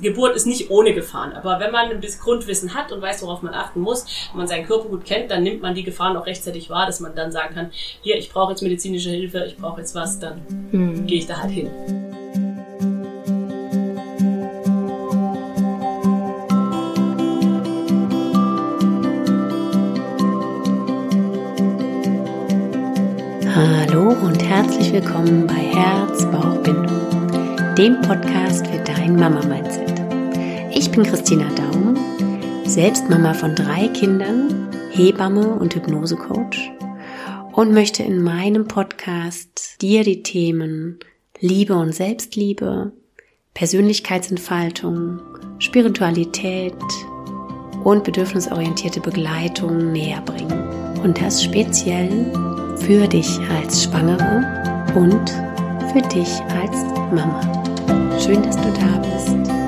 Geburt ist nicht ohne Gefahren, aber wenn man ein bisschen Grundwissen hat und weiß, worauf man achten muss, wenn man seinen Körper gut kennt, dann nimmt man die Gefahren auch rechtzeitig wahr, dass man dann sagen kann, hier, ich brauche jetzt medizinische Hilfe, ich brauche jetzt was, dann hm. gehe ich da halt hin. Hallo und herzlich willkommen bei Herz, Bauch, Bindung, dem Podcast für dein Mama-Mindset. Ich bin Christina Daum, selbst Mama von drei Kindern, Hebamme und Hypnosecoach und möchte in meinem Podcast dir die Themen Liebe und Selbstliebe, Persönlichkeitsentfaltung, Spiritualität und bedürfnisorientierte Begleitung näher bringen. Und das speziell für dich als Schwangere und für dich als Mama. Schön, dass du da bist.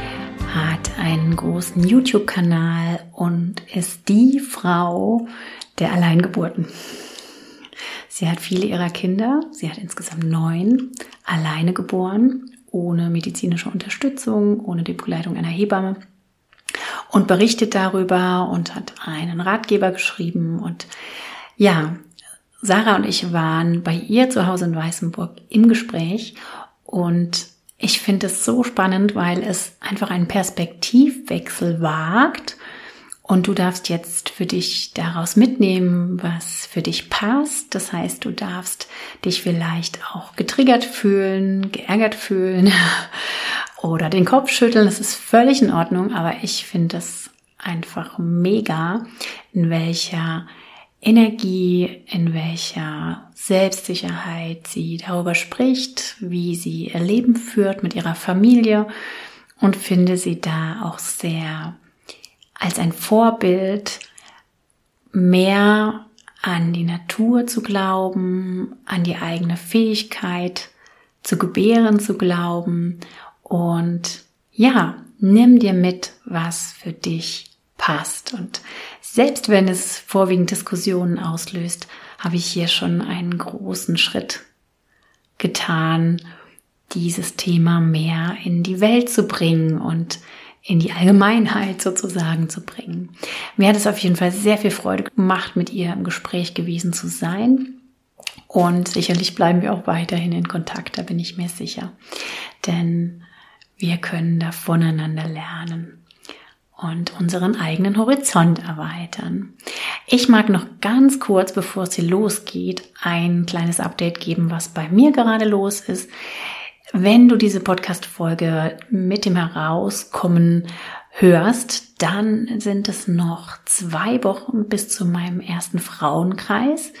einen großen YouTube-Kanal und ist die Frau der Alleingeburten. Sie hat viele ihrer Kinder, sie hat insgesamt neun, alleine geboren, ohne medizinische Unterstützung, ohne die Begleitung einer Hebamme und berichtet darüber und hat einen Ratgeber geschrieben und ja, Sarah und ich waren bei ihr zu Hause in Weißenburg im Gespräch und ich finde es so spannend, weil es einfach einen Perspektivwechsel wagt. Und du darfst jetzt für dich daraus mitnehmen, was für dich passt. Das heißt, du darfst dich vielleicht auch getriggert fühlen, geärgert fühlen oder den Kopf schütteln. Das ist völlig in Ordnung, aber ich finde es einfach mega, in welcher Energie, in welcher Selbstsicherheit sie darüber spricht, wie sie ihr Leben führt mit ihrer Familie und finde sie da auch sehr als ein Vorbild mehr an die Natur zu glauben, an die eigene Fähigkeit zu gebären zu glauben. Und ja, nimm dir mit, was für dich passt. Und selbst wenn es vorwiegend Diskussionen auslöst, habe ich hier schon einen großen Schritt getan, dieses Thema mehr in die Welt zu bringen und in die Allgemeinheit sozusagen zu bringen. Mir hat es auf jeden Fall sehr viel Freude gemacht, mit ihr im Gespräch gewesen zu sein. Und sicherlich bleiben wir auch weiterhin in Kontakt, da bin ich mir sicher. Denn wir können da voneinander lernen und unseren eigenen Horizont erweitern. Ich mag noch ganz kurz, bevor es hier losgeht, ein kleines Update geben, was bei mir gerade los ist. Wenn du diese Podcast-Folge mit dem Herauskommen hörst, dann sind es noch zwei Wochen bis zu meinem ersten Frauenkreis.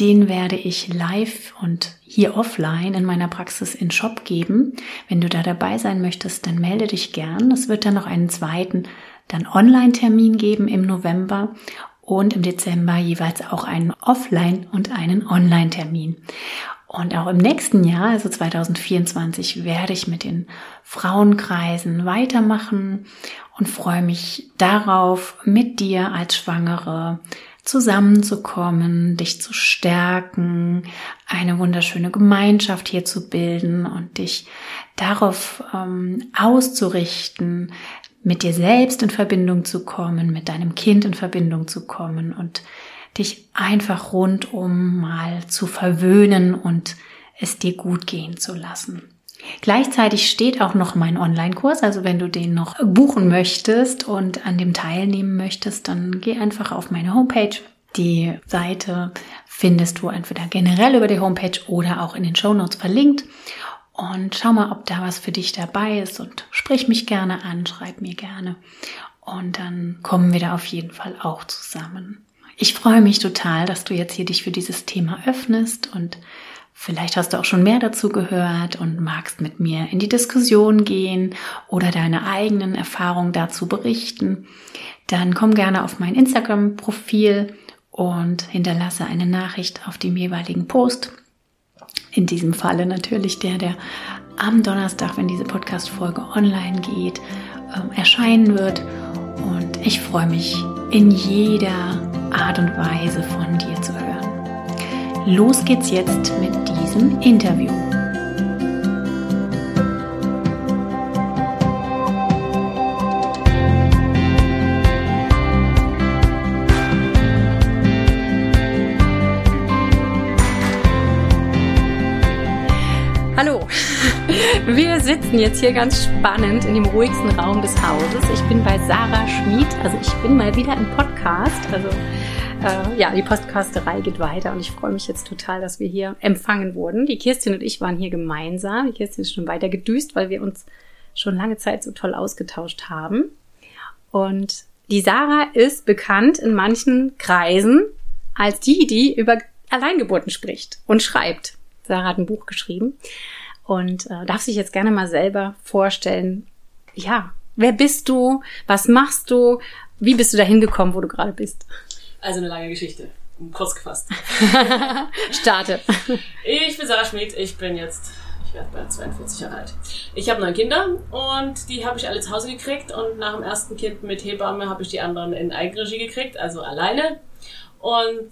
Den werde ich live und hier offline in meiner Praxis in Shop geben. Wenn du da dabei sein möchtest, dann melde dich gern. Es wird dann noch einen zweiten, dann Online-Termin geben im November und im Dezember jeweils auch einen Offline- und einen Online-Termin. Und auch im nächsten Jahr, also 2024, werde ich mit den Frauenkreisen weitermachen und freue mich darauf, mit dir als Schwangere zusammenzukommen, dich zu stärken, eine wunderschöne Gemeinschaft hier zu bilden und dich darauf ähm, auszurichten, mit dir selbst in Verbindung zu kommen, mit deinem Kind in Verbindung zu kommen und dich einfach rundum mal zu verwöhnen und es dir gut gehen zu lassen. Gleichzeitig steht auch noch mein Online-Kurs, also wenn du den noch buchen möchtest und an dem teilnehmen möchtest, dann geh einfach auf meine Homepage. Die Seite findest du entweder generell über die Homepage oder auch in den Show Notes verlinkt. Und schau mal, ob da was für dich dabei ist und sprich mich gerne an, schreib mir gerne. Und dann kommen wir da auf jeden Fall auch zusammen. Ich freue mich total, dass du jetzt hier dich für dieses Thema öffnest und Vielleicht hast du auch schon mehr dazu gehört und magst mit mir in die Diskussion gehen oder deine eigenen Erfahrungen dazu berichten. dann komm gerne auf mein Instagram-Profil und hinterlasse eine Nachricht auf dem jeweiligen Post. In diesem Falle natürlich der, der am Donnerstag, wenn diese Podcast-Folge online geht, ähm, erscheinen wird. Und ich freue mich in jeder Art und Weise von dir. Los geht's jetzt mit diesem Interview. Wir sitzen jetzt hier ganz spannend in dem ruhigsten Raum des Hauses. Ich bin bei Sarah Schmid, also ich bin mal wieder im Podcast. Also äh, ja, die Podcasterei geht weiter und ich freue mich jetzt total, dass wir hier empfangen wurden. Die Kirstin und ich waren hier gemeinsam. Die Kirstin ist schon weiter gedüst, weil wir uns schon lange Zeit so toll ausgetauscht haben. Und die Sarah ist bekannt in manchen Kreisen als die, die über Alleingeburten spricht und schreibt. Sarah hat ein Buch geschrieben und äh, darf sich jetzt gerne mal selber vorstellen, ja, wer bist du, was machst du, wie bist du da hingekommen, wo du gerade bist? Also eine lange Geschichte, kurz gefasst. Starte. Ich bin Sarah Schmidt, ich bin jetzt, ich werde bald 42 Jahre alt. Ich habe neun Kinder und die habe ich alle zu Hause gekriegt und nach dem ersten Kind mit Hebamme habe ich die anderen in Eigenregie gekriegt, also alleine. Und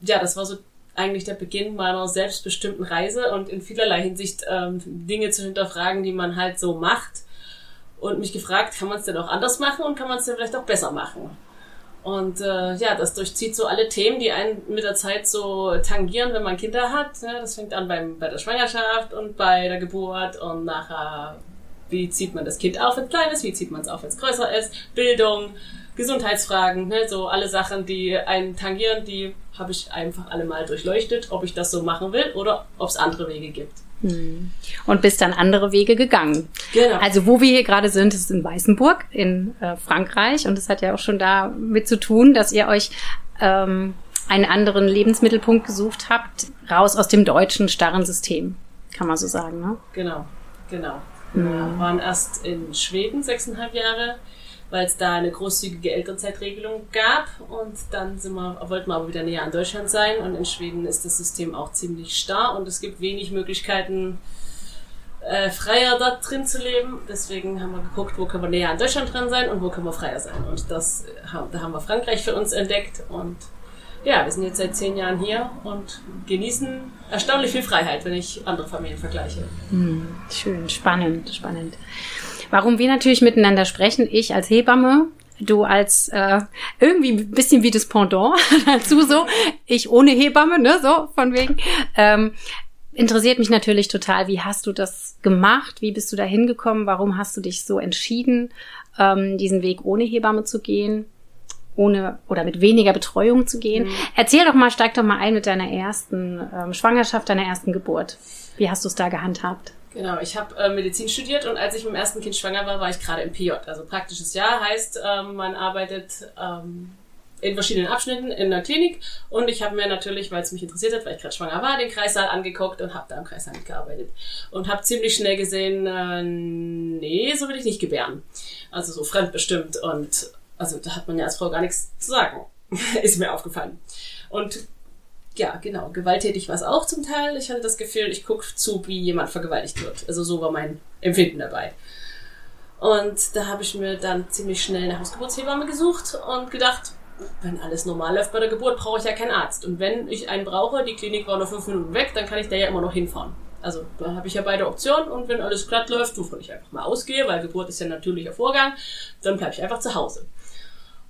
ja, das war so eigentlich der Beginn meiner selbstbestimmten Reise und in vielerlei Hinsicht ähm, Dinge zu hinterfragen, die man halt so macht. Und mich gefragt, kann man es denn auch anders machen und kann man es denn vielleicht auch besser machen? Und äh, ja, das durchzieht so alle Themen, die einen mit der Zeit so tangieren, wenn man Kinder hat. Ja, das fängt an beim, bei der Schwangerschaft und bei der Geburt und nachher, wie zieht man das Kind auf, wenn es klein ist, wie zieht man es auf, wenn es größer ist, Bildung, Gesundheitsfragen, ne, so alle Sachen, die einen tangieren, die habe ich einfach alle mal durchleuchtet, ob ich das so machen will oder ob es andere Wege gibt. Hm. Und bist dann andere Wege gegangen. Genau. Also wo wir hier gerade sind, ist in Weißenburg in äh, Frankreich und das hat ja auch schon damit zu tun, dass ihr euch ähm, einen anderen Lebensmittelpunkt gesucht habt, raus aus dem deutschen starren System, kann man so sagen, ne? Genau, genau. Hm. Wir waren erst in Schweden sechseinhalb Jahre, weil es da eine großzügige Elternzeitregelung gab und dann sind wir, wollten wir aber wieder näher an Deutschland sein und in Schweden ist das System auch ziemlich starr und es gibt wenig Möglichkeiten, äh, freier da drin zu leben. Deswegen haben wir geguckt, wo können wir näher an Deutschland dran sein und wo können wir freier sein. Und das, da haben wir Frankreich für uns entdeckt und ja, wir sind jetzt seit zehn Jahren hier und genießen erstaunlich viel Freiheit, wenn ich andere Familien vergleiche. Hm, schön, spannend, spannend. Warum wir natürlich miteinander sprechen, ich als Hebamme, du als äh, irgendwie ein bisschen wie das Pendant dazu so, ich ohne Hebamme, ne, so von wegen. Ähm, interessiert mich natürlich total, wie hast du das gemacht? Wie bist du da hingekommen? Warum hast du dich so entschieden, ähm, diesen Weg ohne Hebamme zu gehen? ohne oder mit weniger Betreuung zu gehen. Mhm. Erzähl doch mal, steig doch mal ein mit deiner ersten ähm, Schwangerschaft, deiner ersten Geburt. Wie hast du es da gehandhabt? Genau, ich habe äh, Medizin studiert und als ich mit dem ersten Kind schwanger war, war ich gerade im PJ. Also praktisches Jahr heißt, ähm, man arbeitet ähm, in verschiedenen Abschnitten in der Klinik und ich habe mir natürlich, weil es mich interessiert hat, weil ich gerade schwanger war, den Kreissaal angeguckt und habe da im Kreissaal mitgearbeitet und habe ziemlich schnell gesehen, äh, nee, so will ich nicht gebären. Also so fremdbestimmt und also da hat man ja als Frau gar nichts zu sagen, ist mir aufgefallen. Und ja, genau, gewalttätig war es auch zum Teil. Ich hatte das Gefühl, ich gucke zu, wie jemand vergewaltigt wird. Also so war mein Empfinden dabei. Und da habe ich mir dann ziemlich schnell eine Hausgeburtshebamme gesucht und gedacht, wenn alles normal läuft bei der Geburt, brauche ich ja keinen Arzt. Und wenn ich einen brauche, die Klinik war nur fünf Minuten weg, dann kann ich da ja immer noch hinfahren. Also da habe ich ja beide Optionen und wenn alles glatt läuft, wovon ich einfach mal ausgehe, weil Geburt ist ja ein natürlicher Vorgang, dann bleibe ich einfach zu Hause.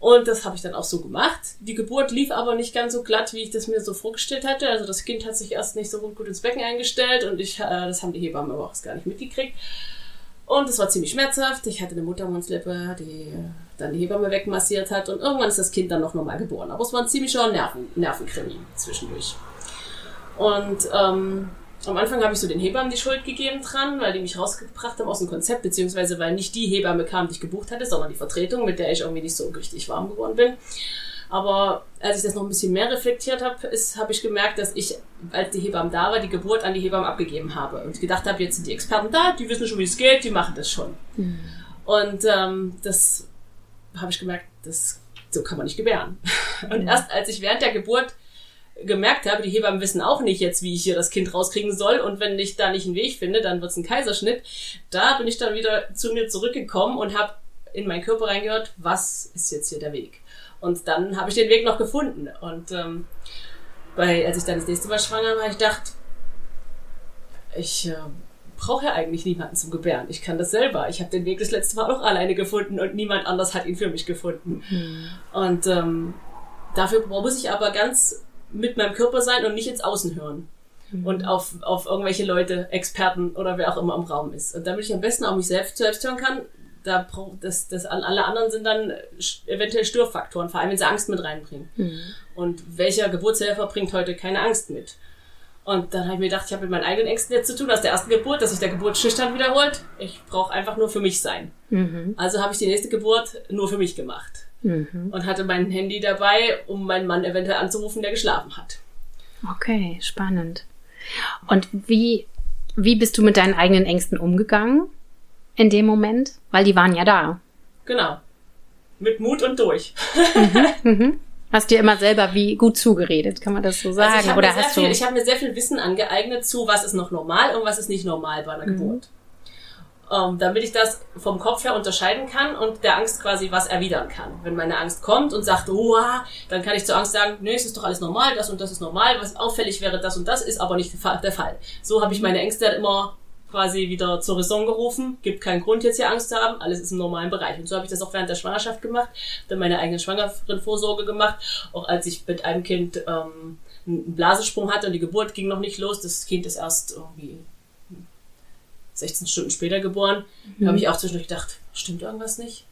Und das habe ich dann auch so gemacht. Die Geburt lief aber nicht ganz so glatt, wie ich das mir so vorgestellt hatte. Also das Kind hat sich erst nicht so gut ins Becken eingestellt und ich, äh, das haben die Hebammen aber auch gar nicht mitgekriegt. Und es war ziemlich schmerzhaft. Ich hatte eine Muttermundslippe, die dann die Hebamme wegmassiert hat und irgendwann ist das Kind dann noch normal geboren. Aber es war ein ziemlicher Nerven, Nervenkrimi zwischendurch. Und ähm, am Anfang habe ich so den Hebammen die Schuld gegeben dran, weil die mich rausgebracht haben aus dem Konzept, beziehungsweise weil nicht die Hebamme kam, die ich gebucht hatte, sondern die Vertretung, mit der ich irgendwie nicht so richtig warm geworden bin. Aber als ich das noch ein bisschen mehr reflektiert habe, habe ich gemerkt, dass ich, als die Hebamme da war, die Geburt an die Hebamme abgegeben habe und gedacht habe, jetzt sind die Experten da, die wissen schon, wie es geht, die machen das schon. Mhm. Und ähm, das habe ich gemerkt, das so kann man nicht gebären. Und erst als ich während der Geburt gemerkt habe, die Hebammen wissen auch nicht jetzt, wie ich hier das Kind rauskriegen soll und wenn ich da nicht einen Weg finde, dann wird's ein Kaiserschnitt. Da bin ich dann wieder zu mir zurückgekommen und habe in meinen Körper reingehört, was ist jetzt hier der Weg? Und dann habe ich den Weg noch gefunden. Und ähm, bei, als ich dann das nächste Mal schwanger war, ich dachte, ich äh, brauche ja eigentlich niemanden zum Gebären. Ich kann das selber. Ich habe den Weg das letzte Mal auch alleine gefunden und niemand anders hat ihn für mich gefunden. Mhm. Und ähm, dafür muss ich aber ganz mit meinem Körper sein und nicht ins Außen hören. Mhm. Und auf, auf irgendwelche Leute, Experten oder wer auch immer im Raum ist. Und damit ich am besten auch mich selbst, selbst hören kann, da das, das, alle anderen sind dann eventuell Störfaktoren, vor allem wenn sie Angst mit reinbringen. Mhm. Und welcher Geburtshelfer bringt heute keine Angst mit? Und dann habe ich mir gedacht, ich habe mit meinen eigenen Ängsten jetzt zu tun aus der ersten Geburt, dass sich der Geburt schüchtern wiederholt. Ich brauche einfach nur für mich sein. Mhm. Also habe ich die nächste Geburt nur für mich gemacht. Mhm. Und hatte mein Handy dabei, um meinen Mann eventuell anzurufen, der geschlafen hat. Okay, spannend. Und wie, wie bist du mit deinen eigenen Ängsten umgegangen in dem Moment? Weil die waren ja da. Genau. Mit Mut und durch. mhm, mhm. Hast dir immer selber wie gut zugeredet, kann man das so sagen? Also ich Oder hast viel, du? Ich habe mir sehr viel Wissen angeeignet zu, was ist noch normal und was ist nicht normal bei einer mhm. Geburt. Ähm, damit ich das vom Kopf her unterscheiden kann und der Angst quasi was erwidern kann. Wenn meine Angst kommt und sagt, oh, dann kann ich zur Angst sagen, nee, es ist doch alles normal, das und das ist normal, was auffällig wäre, das und das ist aber nicht der Fall. So habe ich meine Ängste immer quasi wieder zur Raison gerufen. Gibt keinen Grund, jetzt hier Angst zu haben. Alles ist im normalen Bereich. Und so habe ich das auch während der Schwangerschaft gemacht. Dann meine eigene Schwangerenvorsorge gemacht. Auch als ich mit einem Kind ähm, einen Blasensprung hatte und die Geburt ging noch nicht los. Das Kind ist erst irgendwie 16 Stunden später geboren. Mhm. Da habe ich auch zwischendurch gedacht, stimmt irgendwas nicht?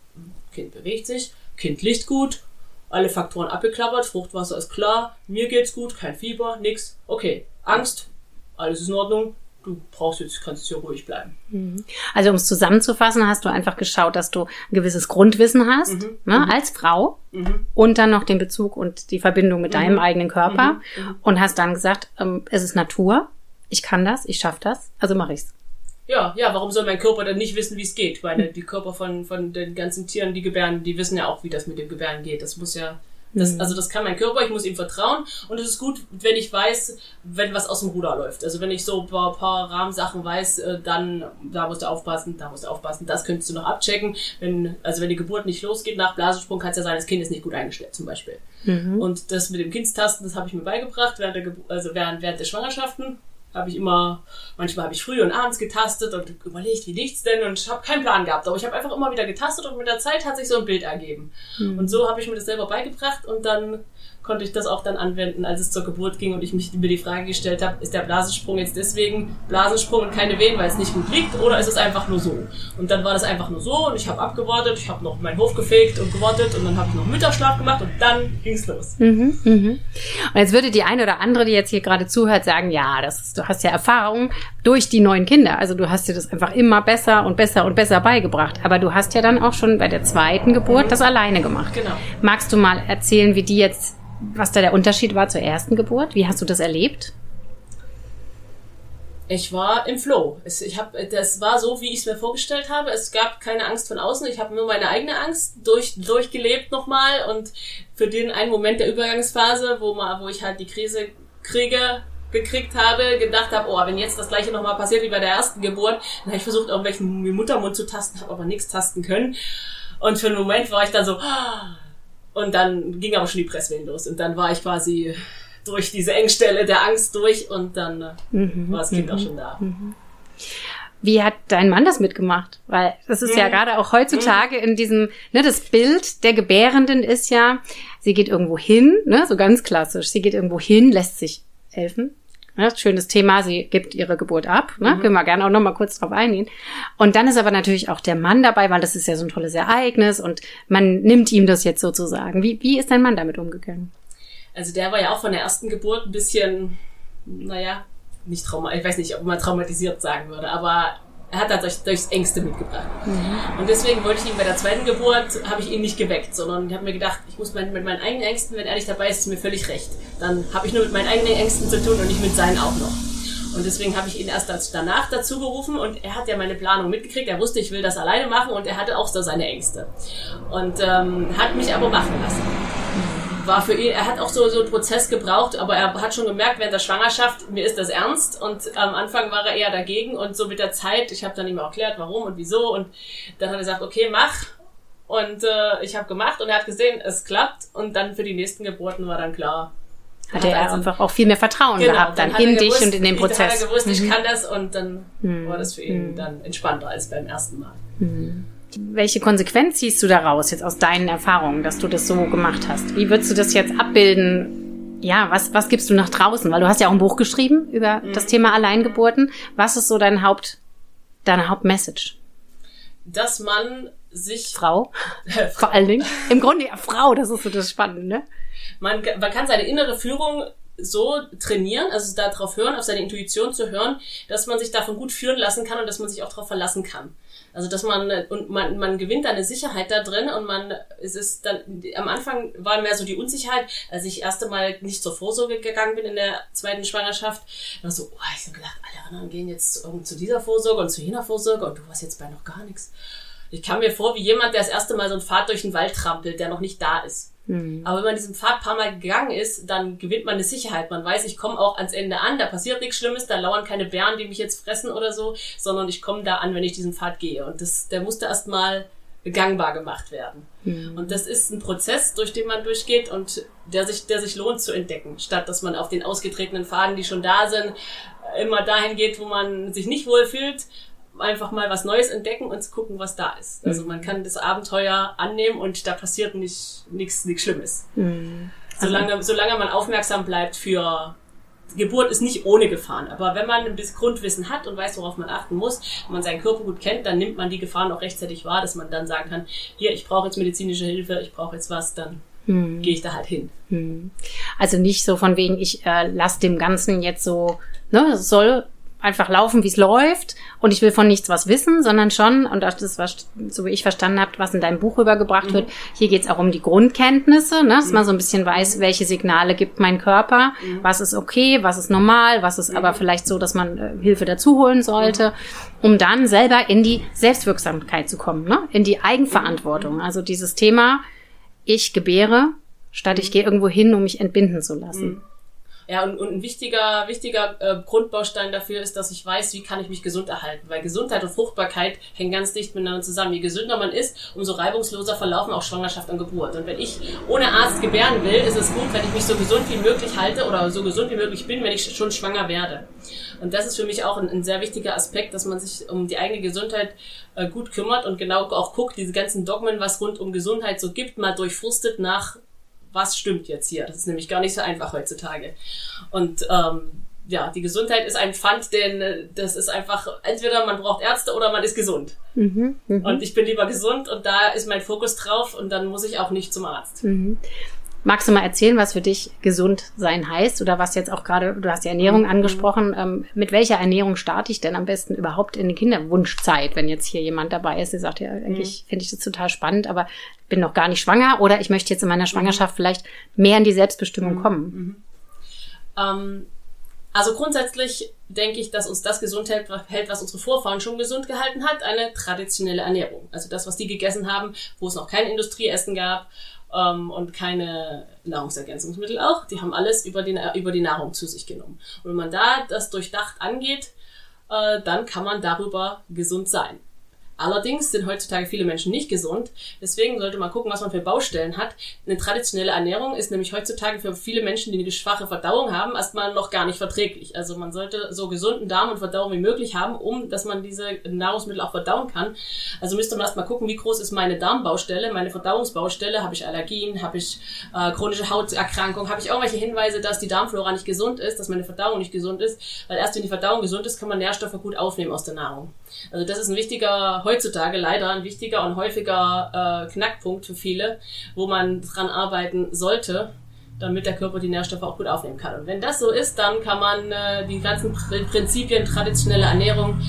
Kind bewegt sich, Kind liegt gut, alle Faktoren abgeklappert, Fruchtwasser ist klar, mir geht's gut, kein Fieber, nix. Okay, Angst, alles ist in Ordnung, du brauchst jetzt, kannst hier ruhig bleiben. Mhm. Also um es zusammenzufassen, hast du einfach geschaut, dass du ein gewisses Grundwissen hast, mhm. Ne, mhm. als Frau mhm. und dann noch den Bezug und die Verbindung mit deinem mhm. eigenen Körper mhm. und hast dann gesagt, ähm, es ist Natur, ich kann das, ich schaffe das, also mache ich's. Ja, ja, warum soll mein Körper dann nicht wissen, wie es geht? Weil die Körper von, von den ganzen Tieren, die gebären, die wissen ja auch, wie das mit dem Gebären geht. Das muss ja das, mhm. also das kann mein Körper, ich muss ihm vertrauen und es ist gut, wenn ich weiß, wenn was aus dem Ruder läuft. Also wenn ich so ein paar, paar Rahmensachen weiß, äh, dann da musst du aufpassen, da musst du aufpassen, das könntest du noch abchecken. Wenn, also wenn die Geburt nicht losgeht nach Blasensprung, kann es ja sein, das Kind ist nicht gut eingestellt zum Beispiel. Mhm. Und das mit dem Kindstasten, das habe ich mir beigebracht während der, also während, während der Schwangerschaften habe ich immer, manchmal habe ich früh und abends getastet und überlegt, wie liegt's denn und ich habe keinen Plan gehabt. Aber ich habe einfach immer wieder getastet und mit der Zeit hat sich so ein Bild ergeben. Mhm. Und so habe ich mir das selber beigebracht und dann konnte ich das auch dann anwenden, als es zur Geburt ging und ich mich mir die Frage gestellt habe, ist der Blasensprung jetzt deswegen Blasensprung und keine Wehen, weil es nicht gut liegt, oder ist es einfach nur so? Und dann war das einfach nur so und ich habe abgewartet, ich habe noch meinen Hof gefegt und gewartet und dann habe ich noch Mittagsschlaf gemacht und dann ging's los. Mhm, mhm. Und jetzt würde die eine oder andere, die jetzt hier gerade zuhört, sagen, ja, das ist, du hast ja Erfahrung durch die neuen Kinder. Also du hast dir das einfach immer besser und besser und besser beigebracht. Aber du hast ja dann auch schon bei der zweiten Geburt das alleine gemacht. Genau. Magst du mal erzählen, wie die jetzt was da der Unterschied war zur ersten Geburt? Wie hast du das erlebt? Ich war im Flow. Es, ich hab, das war so, wie ich es mir vorgestellt habe. Es gab keine Angst von außen. Ich habe nur meine eigene Angst durch, durchgelebt nochmal. Und für den einen Moment der Übergangsphase, wo, mal, wo ich halt die Krise kriege, gekriegt habe, gedacht habe, oh, wenn jetzt das gleiche nochmal passiert wie bei der ersten Geburt, dann habe ich versucht, irgendwelchen Muttermund zu tasten, habe aber nichts tasten können. Und für einen Moment war ich dann so, und dann ging aber schon die Presswellen los. Und dann war ich quasi durch diese Engstelle der Angst durch und dann äh, mhm, war das Kind mhm, auch schon da. Mhm. Wie hat dein Mann das mitgemacht? Weil das ist ja mhm. gerade auch heutzutage in diesem, ne, das Bild der Gebärenden ist ja, sie geht irgendwo hin, ne, so ganz klassisch, sie geht irgendwo hin, lässt sich helfen, Ne, schönes Thema, sie gibt ihre Geburt ab. Ne? Mhm. Können wir gerne auch noch mal kurz drauf eingehen. Und dann ist aber natürlich auch der Mann dabei, weil das ist ja so ein tolles Ereignis und man nimmt ihm das jetzt sozusagen. Wie, wie ist dein Mann damit umgegangen? Also der war ja auch von der ersten Geburt ein bisschen, naja, nicht trauma, ich weiß nicht, ob man traumatisiert sagen würde, aber er hat dadurch durchs Ängste mitgebracht. Mhm. Und deswegen wollte ich ihn bei der zweiten Geburt, habe ich ihn nicht geweckt, sondern ich habe mir gedacht, ich muss mein, mit meinen eigenen Ängsten, wenn er nicht dabei ist, ist mir völlig recht. Dann habe ich nur mit meinen eigenen Ängsten zu tun und nicht mit seinen auch noch. Und deswegen habe ich ihn erst danach dazu gerufen und er hat ja meine Planung mitgekriegt. Er wusste, ich will das alleine machen und er hatte auch so seine Ängste. Und ähm, hat mich aber machen lassen war für ihn, er hat auch so, so einen Prozess gebraucht, aber er hat schon gemerkt während der Schwangerschaft, mir ist das ernst und am Anfang war er eher dagegen und so mit der Zeit, ich habe dann ihm erklärt, warum und wieso und dann hat er gesagt, okay, mach und äh, ich habe gemacht und er hat gesehen, es klappt und dann für die nächsten Geburten war dann klar. Hatte er also, einfach auch viel mehr Vertrauen genau, gehabt dann, dann in dich gewusst, und in den Prozess. Dann hat er gewusst, mhm. ich kann das und dann mhm. war das für ihn mhm. dann entspannter als beim ersten Mal. Mhm. Welche Konsequenz ziehst du daraus jetzt aus deinen Erfahrungen, dass du das so gemacht hast? Wie würdest du das jetzt abbilden? Ja, was, was gibst du nach draußen? Weil du hast ja auch ein Buch geschrieben über mhm. das Thema Alleingeburten. Was ist so dein Haupt, deine Hauptmessage? Dass man sich. Frau. Vor allen Dingen. Im Grunde ja Frau, das ist so das Spannende, ne? Man, man kann seine innere Führung so trainieren, also darauf hören, auf seine Intuition zu hören, dass man sich davon gut führen lassen kann und dass man sich auch darauf verlassen kann. Also dass man und man, man gewinnt eine Sicherheit da drin und man es ist dann am Anfang war mehr so die Unsicherheit, als ich erste Mal nicht zur Vorsorge gegangen bin in der zweiten Schwangerschaft, war so, oh, ich habe gedacht, alle anderen gehen jetzt zu, zu dieser Vorsorge und zu jener Vorsorge und du warst jetzt bei noch gar nichts. Ich kam mir vor wie jemand, der das erste Mal so ein Pfad durch den Wald trampelt, der noch nicht da ist. Mhm. Aber wenn man diesen Pfad paar Mal gegangen ist, dann gewinnt man eine Sicherheit. Man weiß, ich komme auch ans Ende an, da passiert nichts Schlimmes, da lauern keine Bären, die mich jetzt fressen oder so, sondern ich komme da an, wenn ich diesen Pfad gehe. Und das, der musste erstmal gangbar gemacht werden. Mhm. Und das ist ein Prozess, durch den man durchgeht und der sich, der sich lohnt zu entdecken, statt dass man auf den ausgetretenen Faden, die schon da sind, immer dahin geht, wo man sich nicht wohlfühlt, einfach mal was Neues entdecken und zu gucken, was da ist. Also mhm. man kann das Abenteuer annehmen und da passiert nicht nichts nichts Schlimmes. Mhm. Also solange, solange man aufmerksam bleibt für Geburt ist nicht ohne Gefahren, aber wenn man ein bisschen Grundwissen hat und weiß, worauf man achten muss, und man seinen Körper gut kennt, dann nimmt man die Gefahren auch rechtzeitig wahr, dass man dann sagen kann, hier, ich brauche jetzt medizinische Hilfe, ich brauche jetzt was, dann hm. gehe ich da halt hin. Hm. Also nicht so von wegen, ich äh, lasse dem Ganzen jetzt so, ne, soll einfach laufen, wie es läuft und ich will von nichts was wissen, sondern schon, und das ist, was, so wie ich verstanden habe, was in deinem Buch rübergebracht mhm. wird, hier geht es auch um die Grundkenntnisse, ne? dass mhm. man so ein bisschen weiß, welche Signale gibt mein Körper, mhm. was ist okay, was ist normal, was ist aber mhm. vielleicht so, dass man äh, Hilfe dazu holen sollte, mhm. um dann selber in die Selbstwirksamkeit zu kommen, ne? in die Eigenverantwortung. Mhm. Also dieses Thema, ich gebäre, statt ich gehe irgendwo hin, um mich entbinden zu lassen. Ja, und, und ein wichtiger, wichtiger äh, Grundbaustein dafür ist, dass ich weiß, wie kann ich mich gesund erhalten. Weil Gesundheit und Fruchtbarkeit hängen ganz dicht miteinander zusammen. Je gesünder man ist, umso reibungsloser verlaufen auch Schwangerschaft und Geburt. Und wenn ich ohne Arzt gebären will, ist es gut, wenn ich mich so gesund wie möglich halte oder so gesund wie möglich bin, wenn ich schon schwanger werde. Und das ist für mich auch ein, ein sehr wichtiger Aspekt, dass man sich um die eigene Gesundheit äh, gut kümmert und genau auch guckt, diese ganzen Dogmen, was rund um Gesundheit so gibt, mal durchfrustet nach was stimmt jetzt hier? Das ist nämlich gar nicht so einfach heutzutage. Und ähm, ja, die Gesundheit ist ein Pfand, denn das ist einfach, entweder man braucht Ärzte oder man ist gesund. Mhm, mh. Und ich bin lieber gesund und da ist mein Fokus drauf und dann muss ich auch nicht zum Arzt. Mhm. Magst du mal erzählen, was für dich gesund sein heißt oder was jetzt auch gerade, du hast die Ernährung mhm. angesprochen, ähm, mit welcher Ernährung starte ich denn am besten überhaupt in die Kinderwunschzeit, wenn jetzt hier jemand dabei ist, der sagt, ja, eigentlich mhm. finde ich das total spannend, aber bin noch gar nicht schwanger oder ich möchte jetzt in meiner Schwangerschaft mhm. vielleicht mehr in die Selbstbestimmung mhm. kommen? Mhm. Ähm, also grundsätzlich denke ich, dass uns das gesund hält, was unsere Vorfahren schon gesund gehalten hat, eine traditionelle Ernährung. Also das, was die gegessen haben, wo es noch kein Industrieessen gab ähm, und keine Nahrungsergänzungsmittel auch. Die haben alles über die, über die Nahrung zu sich genommen. Und wenn man da das durchdacht angeht, äh, dann kann man darüber gesund sein. Allerdings sind heutzutage viele Menschen nicht gesund. Deswegen sollte man gucken, was man für Baustellen hat. Eine traditionelle Ernährung ist nämlich heutzutage für viele Menschen, die eine schwache Verdauung haben, erstmal noch gar nicht verträglich. Also man sollte so gesunden Darm und Verdauung wie möglich haben, um, dass man diese Nahrungsmittel auch verdauen kann. Also müsste man erstmal gucken, wie groß ist meine Darmbaustelle, meine Verdauungsbaustelle. Habe ich Allergien? Habe ich äh, chronische Hauterkrankungen? Habe ich irgendwelche Hinweise, dass die Darmflora nicht gesund ist, dass meine Verdauung nicht gesund ist? Weil erst wenn die Verdauung gesund ist, kann man Nährstoffe gut aufnehmen aus der Nahrung. Also das ist ein wichtiger heutzutage leider ein wichtiger und häufiger äh, Knackpunkt für viele, wo man dran arbeiten sollte, damit der Körper die Nährstoffe auch gut aufnehmen kann. Und wenn das so ist, dann kann man äh, die ganzen Prinzipien traditionelle Ernährung,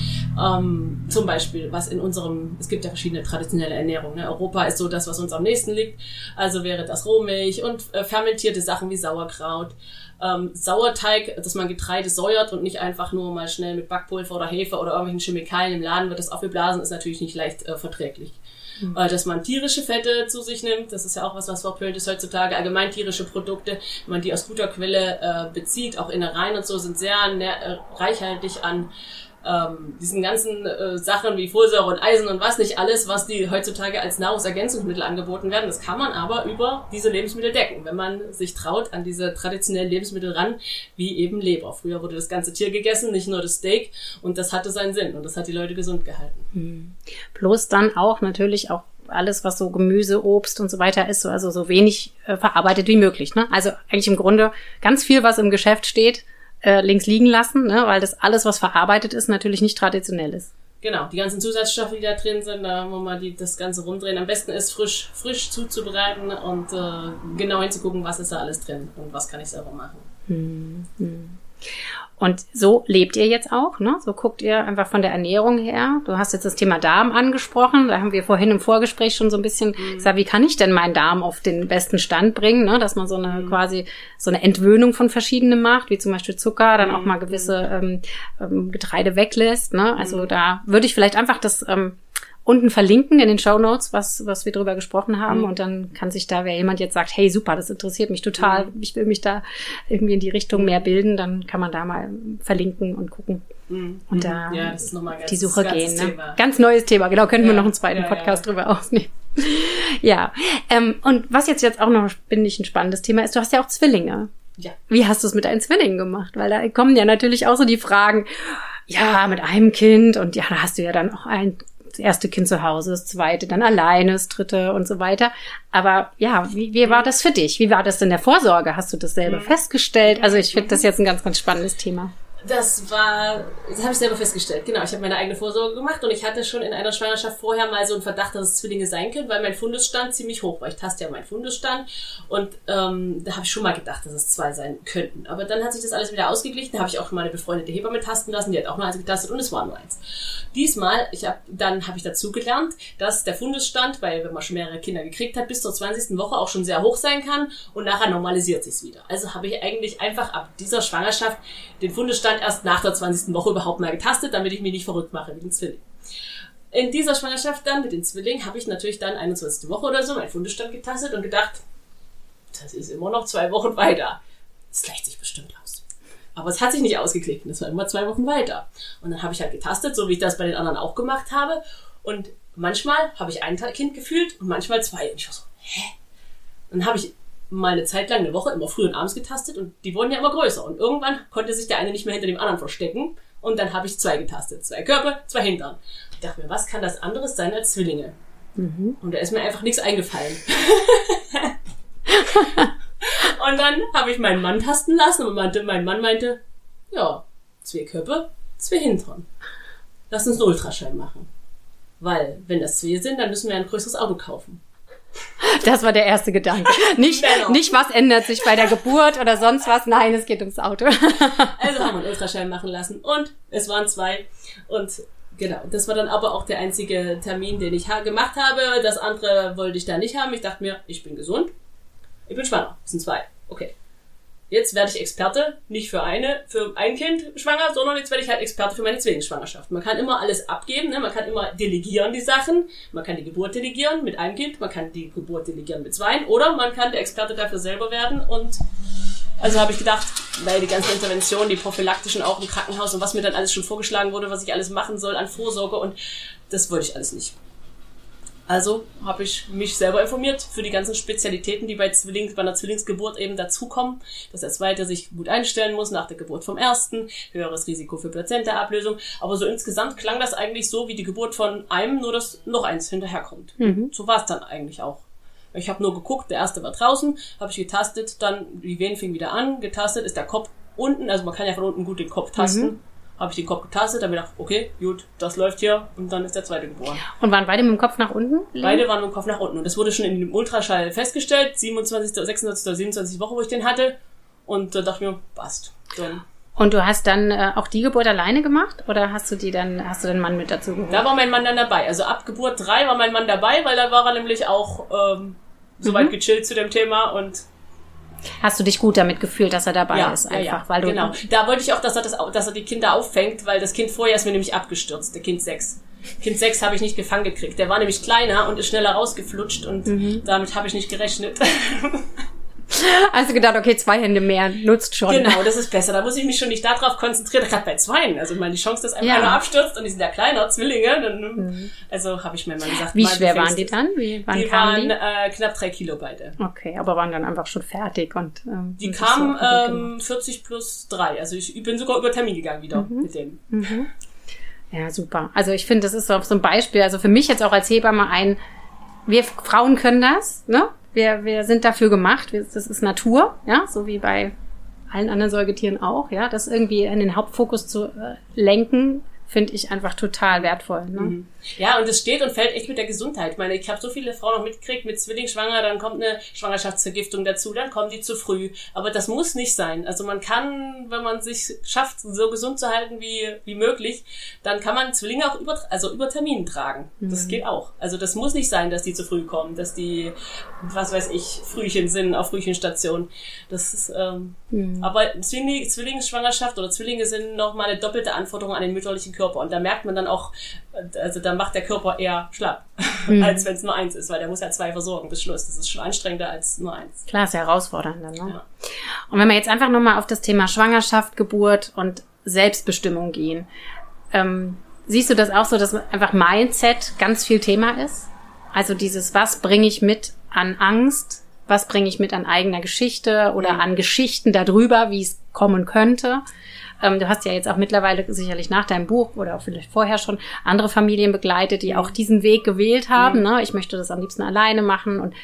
ähm, zum Beispiel, was in unserem, es gibt ja verschiedene traditionelle Ernährung. Ne? Europa ist so das, was uns am nächsten liegt. Also wäre das Rohmilch und äh, fermentierte Sachen wie Sauerkraut. Ähm, Sauerteig, dass man Getreide säuert und nicht einfach nur mal schnell mit Backpulver oder Hefe oder irgendwelchen Chemikalien im Laden wird das aufgeblasen, ist natürlich nicht leicht äh, verträglich. Mhm. dass man tierische Fette zu sich nimmt. Das ist ja auch was, was verpönt ist heutzutage. Allgemein tierische Produkte, wenn man die aus guter Quelle äh, bezieht, auch Innereien und so, sind sehr äh, reichhaltig an ähm, diesen ganzen äh, Sachen wie Folsäure und Eisen und was nicht alles, was die heutzutage als Nahrungsergänzungsmittel angeboten werden. Das kann man aber über diese Lebensmittel decken, wenn man sich traut an diese traditionellen Lebensmittel ran, wie eben Leber. Früher wurde das ganze Tier gegessen, nicht nur das Steak und das hatte seinen Sinn und das hat die Leute gesund gehalten. Hm. Bloß dann auch natürlich auch alles, was so Gemüse, Obst und so weiter ist, also so wenig äh, verarbeitet wie möglich. Ne? Also eigentlich im Grunde ganz viel, was im Geschäft steht, äh, links liegen lassen, ne? weil das alles, was verarbeitet ist, natürlich nicht traditionell ist. Genau, die ganzen Zusatzstoffe, die da drin sind, da muss man die, das Ganze rumdrehen. Am besten ist frisch, frisch zuzubereiten und äh, genau hinzugucken, was ist da alles drin und was kann ich selber machen. Hm, hm. Und so lebt ihr jetzt auch, ne? So guckt ihr einfach von der Ernährung her. Du hast jetzt das Thema Darm angesprochen. Da haben wir vorhin im Vorgespräch schon so ein bisschen mhm. gesagt, wie kann ich denn meinen Darm auf den besten Stand bringen, ne? Dass man so eine mhm. quasi so eine Entwöhnung von verschiedenen macht, wie zum Beispiel Zucker, dann mhm. auch mal gewisse ähm, ähm, Getreide weglässt, ne? Also mhm. da würde ich vielleicht einfach das ähm, unten verlinken in den Show Notes, was, was wir drüber gesprochen haben. Mhm. Und dann kann sich da, wer jemand jetzt sagt, hey, super, das interessiert mich total, mhm. ich will mich da irgendwie in die Richtung mehr bilden, dann kann man da mal verlinken und gucken. Mhm. Und da ja, die Suche gehen. Ne? Ganz neues Thema, genau, könnten ja. wir noch einen zweiten ja, Podcast drüber aufnehmen. ja. Ähm, und was jetzt jetzt auch noch, finde ich, ein spannendes Thema ist, du hast ja auch Zwillinge. Ja. Wie hast du es mit deinen Zwillingen gemacht? Weil da kommen ja natürlich auch so die Fragen, ja, mit einem Kind und ja, da hast du ja dann auch ein das erste Kind zu Hause, das zweite dann alleine, das dritte und so weiter. Aber ja, wie, wie war das für dich? Wie war das in der Vorsorge? Hast du das selber mhm. festgestellt? Also ich finde das jetzt ein ganz, ganz spannendes Thema. Das war, das habe ich selber festgestellt. Genau, ich habe meine eigene Vorsorge gemacht und ich hatte schon in einer Schwangerschaft vorher mal so einen Verdacht, dass es Zwillinge sein können, weil mein Fundesstand ziemlich hoch war. Ich taste ja meinen Fundesstand und ähm, da habe ich schon mal gedacht, dass es zwei sein könnten. Aber dann hat sich das alles wieder ausgeglichen. Da habe ich auch meine befreundete Hebamme tasten lassen, die hat auch nur eins getastet und es war nur eins. Diesmal, ich hab, dann habe ich dazu gelernt, dass der Fundesstand, weil wenn man schon mehrere Kinder gekriegt hat, bis zur 20. Woche auch schon sehr hoch sein kann und nachher normalisiert sich's wieder. Also habe ich eigentlich einfach ab dieser Schwangerschaft den Fundesstand Stand erst nach der 20. Woche überhaupt mal getastet, damit ich mich nicht verrückt mache mit dem Zwilling. In dieser Schwangerschaft dann mit den Zwillingen habe ich natürlich dann 21. Woche oder so meinen Fundestand getastet und gedacht, das ist immer noch zwei Wochen weiter. Das gleicht sich bestimmt aus. Aber es hat sich nicht ausgeklickt und es war immer zwei Wochen weiter. Und dann habe ich halt getastet, so wie ich das bei den anderen auch gemacht habe. Und manchmal habe ich ein Kind gefühlt und manchmal zwei. Und ich war so, hä? Und dann habe ich mal eine Zeit lang, eine Woche, immer früh und abends getastet und die wurden ja immer größer. Und irgendwann konnte sich der eine nicht mehr hinter dem anderen verstecken. Und dann habe ich zwei getastet. Zwei Körper, zwei Hintern. Ich dachte mir, was kann das anderes sein als Zwillinge? Mhm. Und da ist mir einfach nichts eingefallen. und dann habe ich meinen Mann tasten lassen und mein Mann meinte, ja, zwei Körper, zwei Hintern. Lass uns einen Ultraschall machen. Weil, wenn das zwei sind, dann müssen wir ein größeres Auto kaufen. Das war der erste Gedanke. Nicht, nicht was ändert sich bei der Geburt oder sonst was. Nein, es geht ums Auto. Also haben wir einen Ultraschall machen lassen und es waren zwei. Und genau, das war dann aber auch der einzige Termin, den ich gemacht habe. Das andere wollte ich da nicht haben. Ich dachte mir, ich bin gesund. Ich bin schwanger. Es sind zwei. Okay. Jetzt werde ich Experte, nicht für eine, für ein Kind schwanger, sondern jetzt werde ich halt Experte für meine Zwillingsschwangerschaft. Man kann immer alles abgeben, ne? man kann immer delegieren die Sachen. Man kann die Geburt delegieren mit einem Kind, man kann die Geburt delegieren mit zwei, oder man kann der Experte dafür selber werden und also habe ich gedacht, weil die ganzen Interventionen, die prophylaktischen auch im Krankenhaus und was mir dann alles schon vorgeschlagen wurde, was ich alles machen soll an Vorsorge und das wollte ich alles nicht. Also habe ich mich selber informiert für die ganzen Spezialitäten, die bei, Zwillings, bei einer Zwillingsgeburt eben dazukommen, dass der zweite sich gut einstellen muss nach der Geburt vom ersten, höheres Risiko für Plazentaablösung. Aber so insgesamt klang das eigentlich so wie die Geburt von einem, nur dass noch eins hinterherkommt. Mhm. So war es dann eigentlich auch. Ich habe nur geguckt, der erste war draußen, habe ich getastet, dann die Venen fing wieder an, getastet ist der Kopf unten, also man kann ja von unten gut den Kopf tasten. Mhm. Habe ich den Kopf getastet, dann gedacht, okay, gut, das läuft hier und dann ist der zweite geboren. Und waren beide mit dem Kopf nach unten? Beide waren mit dem Kopf nach unten und das wurde schon in dem Ultraschall festgestellt, 27., 26. oder 27. Woche, wo ich den hatte und da dachte ich mir, passt. Dann und du hast dann äh, auch die Geburt alleine gemacht oder hast du die dann, hast du den Mann mit dazu geholt? Da war mein Mann dann dabei. Also ab Geburt 3 war mein Mann dabei, weil da war er nämlich auch ähm, soweit mhm. gechillt zu dem Thema und Hast du dich gut damit gefühlt, dass er dabei ja, ist, einfach, ja, ja. weil du genau. Da wollte ich auch, dass er das, dass er die Kinder auffängt, weil das Kind vorher ist mir nämlich abgestürzt, der Kind 6. Kind 6 habe ich nicht gefangen gekriegt. Der war nämlich kleiner und ist schneller rausgeflutscht und mhm. damit habe ich nicht gerechnet. Du gedacht, okay, zwei Hände mehr nutzt schon. Genau, das ist besser. Da muss ich mich schon nicht darauf konzentrieren. Gerade bei Zweien. Also ich meine, die Chance, dass ja. einer abstürzt und die sind ja kleiner, Zwillinge. Dann, mhm. Also habe ich mir mal gesagt. Wie schwer waren die dann? Wie, wann die waren die? Äh, knapp drei Kilo beide. Okay, aber waren dann einfach schon fertig und ähm, Die kamen ähm, 40 plus drei. Also ich, ich bin sogar über Termin gegangen wieder mhm. mit dem. Mhm. Ja, super. Also ich finde, das ist so ein Beispiel. Also für mich jetzt auch als Hebamme ein, wir Frauen können das, ne? Wir, wir sind dafür gemacht, wir, das ist Natur, ja, so wie bei allen anderen Säugetieren auch, ja, das irgendwie in den Hauptfokus zu äh, lenken, finde ich einfach total wertvoll. Ne? Mhm. Ja, und es steht und fällt echt mit der Gesundheit. Ich meine, ich habe so viele Frauen noch mitgekriegt mit Zwillingsschwanger, dann kommt eine Schwangerschaftsvergiftung dazu, dann kommen die zu früh. Aber das muss nicht sein. Also man kann, wenn man sich schafft, so gesund zu halten wie, wie möglich, dann kann man Zwillinge auch über, also über Termin tragen. Mhm. Das geht auch. Also das muss nicht sein, dass die zu früh kommen, dass die, was weiß ich, Frühchen sind auf Frühchenstation. Das ist, ähm, mhm. aber Zwilling, Zwillingsschwangerschaft oder Zwillinge sind nochmal eine doppelte Anforderung an den mütterlichen Körper. Und da merkt man dann auch, also da macht der Körper eher schlapp, mhm. als wenn es nur eins ist, weil der muss ja zwei versorgen bis Schluss. Das ist schon anstrengender als nur eins. Klar, ist ja herausfordernder. Ne? Ja. Und wenn wir jetzt einfach nochmal auf das Thema Schwangerschaft, Geburt und Selbstbestimmung gehen, ähm, siehst du das auch so, dass einfach Mindset ganz viel Thema ist? Also dieses, was bringe ich mit an Angst? Was bringe ich mit an eigener Geschichte oder mhm. an Geschichten darüber, wie es kommen könnte? Ähm, du hast ja jetzt auch mittlerweile sicherlich nach deinem Buch oder auch vielleicht vorher schon andere Familien begleitet, die auch diesen Weg gewählt haben. Ne? Ich möchte das am liebsten alleine machen und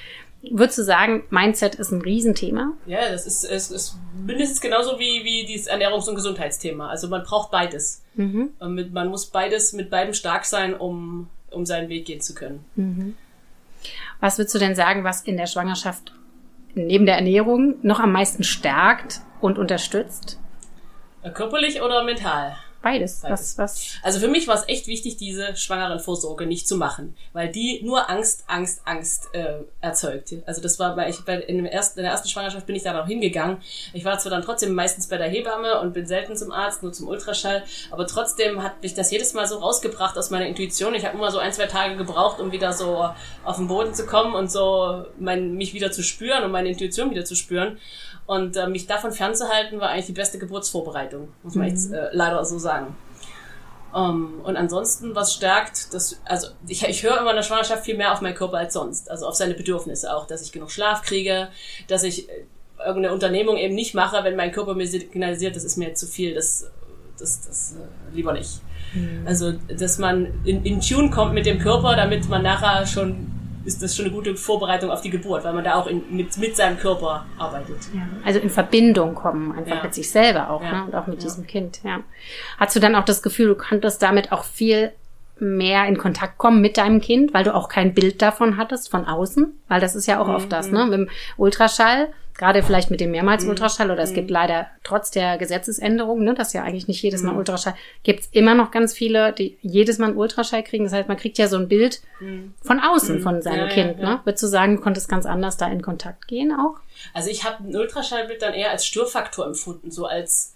Würdest du sagen, Mindset ist ein Riesenthema? Ja, das ist, ist, ist mindestens genauso wie, wie dieses Ernährungs- und Gesundheitsthema. Also man braucht beides. Mhm. Man muss beides mit beidem stark sein, um, um seinen Weg gehen zu können. Mhm. Was würdest du denn sagen, was in der Schwangerschaft neben der Ernährung noch am meisten stärkt und unterstützt? Äh, körperlich oder mental? Beides. Beides. Was, was? Also für mich war es echt wichtig, diese Schwangerenvorsorge nicht zu machen, weil die nur Angst, Angst, Angst äh, erzeugt. Also das war, weil ich bei in, dem ersten, in der ersten Schwangerschaft bin ich da noch hingegangen. Ich war zwar dann trotzdem meistens bei der Hebamme und bin selten zum Arzt, nur zum Ultraschall, aber trotzdem hat mich das jedes Mal so rausgebracht aus meiner Intuition. Ich habe immer so ein, zwei Tage gebraucht, um wieder so auf den Boden zu kommen und so mein, mich wieder zu spüren und meine Intuition wieder zu spüren. Und äh, mich davon fernzuhalten, war eigentlich die beste Geburtsvorbereitung, muss man mhm. jetzt äh, leider so sagen. Um, ähm, und ansonsten, was stärkt, das, also ich, ich höre immer in der Schwangerschaft viel mehr auf meinen Körper als sonst, also auf seine Bedürfnisse auch, dass ich genug Schlaf kriege, dass ich äh, irgendeine Unternehmung eben nicht mache, wenn mein Körper mir signalisiert, das ist mir zu viel, das, das, das äh, lieber nicht. Mhm. Also, dass man in, in Tune kommt mit dem Körper, damit man nachher schon ist das schon eine gute Vorbereitung auf die Geburt, weil man da auch in, mit, mit seinem Körper arbeitet. Ja, also in Verbindung kommen, einfach ja. mit sich selber auch, ja. ne? Und auch mit diesem Kind, ja. Hast du dann auch das Gefühl, du konntest damit auch viel mehr in Kontakt kommen mit deinem Kind, weil du auch kein Bild davon hattest von außen, weil das ist ja auch mhm. oft das, ne? Mit dem Ultraschall gerade vielleicht mit dem mehrmals mhm. Ultraschall oder es gibt mhm. leider trotz der Gesetzesänderung, ne, dass ja eigentlich nicht jedes Mal mhm. Ultraschall, gibt es immer noch ganz viele, die jedes Mal einen Ultraschall kriegen. Das heißt, man kriegt ja so ein Bild von außen von seinem ja, Kind. Ja, ja. Ne? Würdest du sagen, du konntest ganz anders da in Kontakt gehen auch? Also ich habe ein Ultraschallbild dann eher als Störfaktor empfunden, so als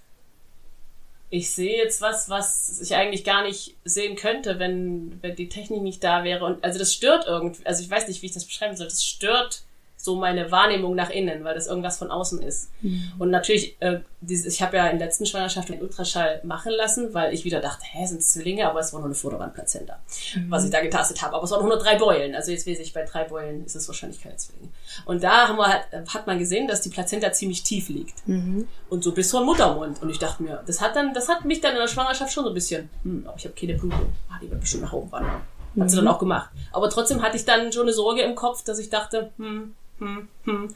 ich sehe jetzt was, was ich eigentlich gar nicht sehen könnte, wenn, wenn die Technik nicht da wäre. Und also das stört irgendwie, also ich weiß nicht, wie ich das beschreiben soll. Das stört so meine Wahrnehmung nach innen, weil das irgendwas von außen ist. Mhm. Und natürlich, äh, dieses, ich habe ja in der letzten Schwangerschaft den Ultraschall machen lassen, weil ich wieder dachte, hä, sind es Zwillinge, aber es war nur eine Vorderwandplazenta, mhm. was ich da getastet habe. Aber es waren nur drei Beulen. Also jetzt weiß ich, bei drei Beulen ist es wahrscheinlich keine Zwillinge. Und da haben wir halt, hat man gesehen, dass die Plazenta ziemlich tief liegt. Mhm. Und so bis zum Muttermund. Und ich dachte mir, das hat dann, das hat mich dann in der Schwangerschaft schon so ein bisschen, hm, aber ich habe keine Blutung. Ah, die wird bestimmt nach oben wandern. Hat sie dann mhm. auch gemacht. Aber trotzdem hatte ich dann schon eine Sorge im Kopf, dass ich dachte, hm, hm, hm.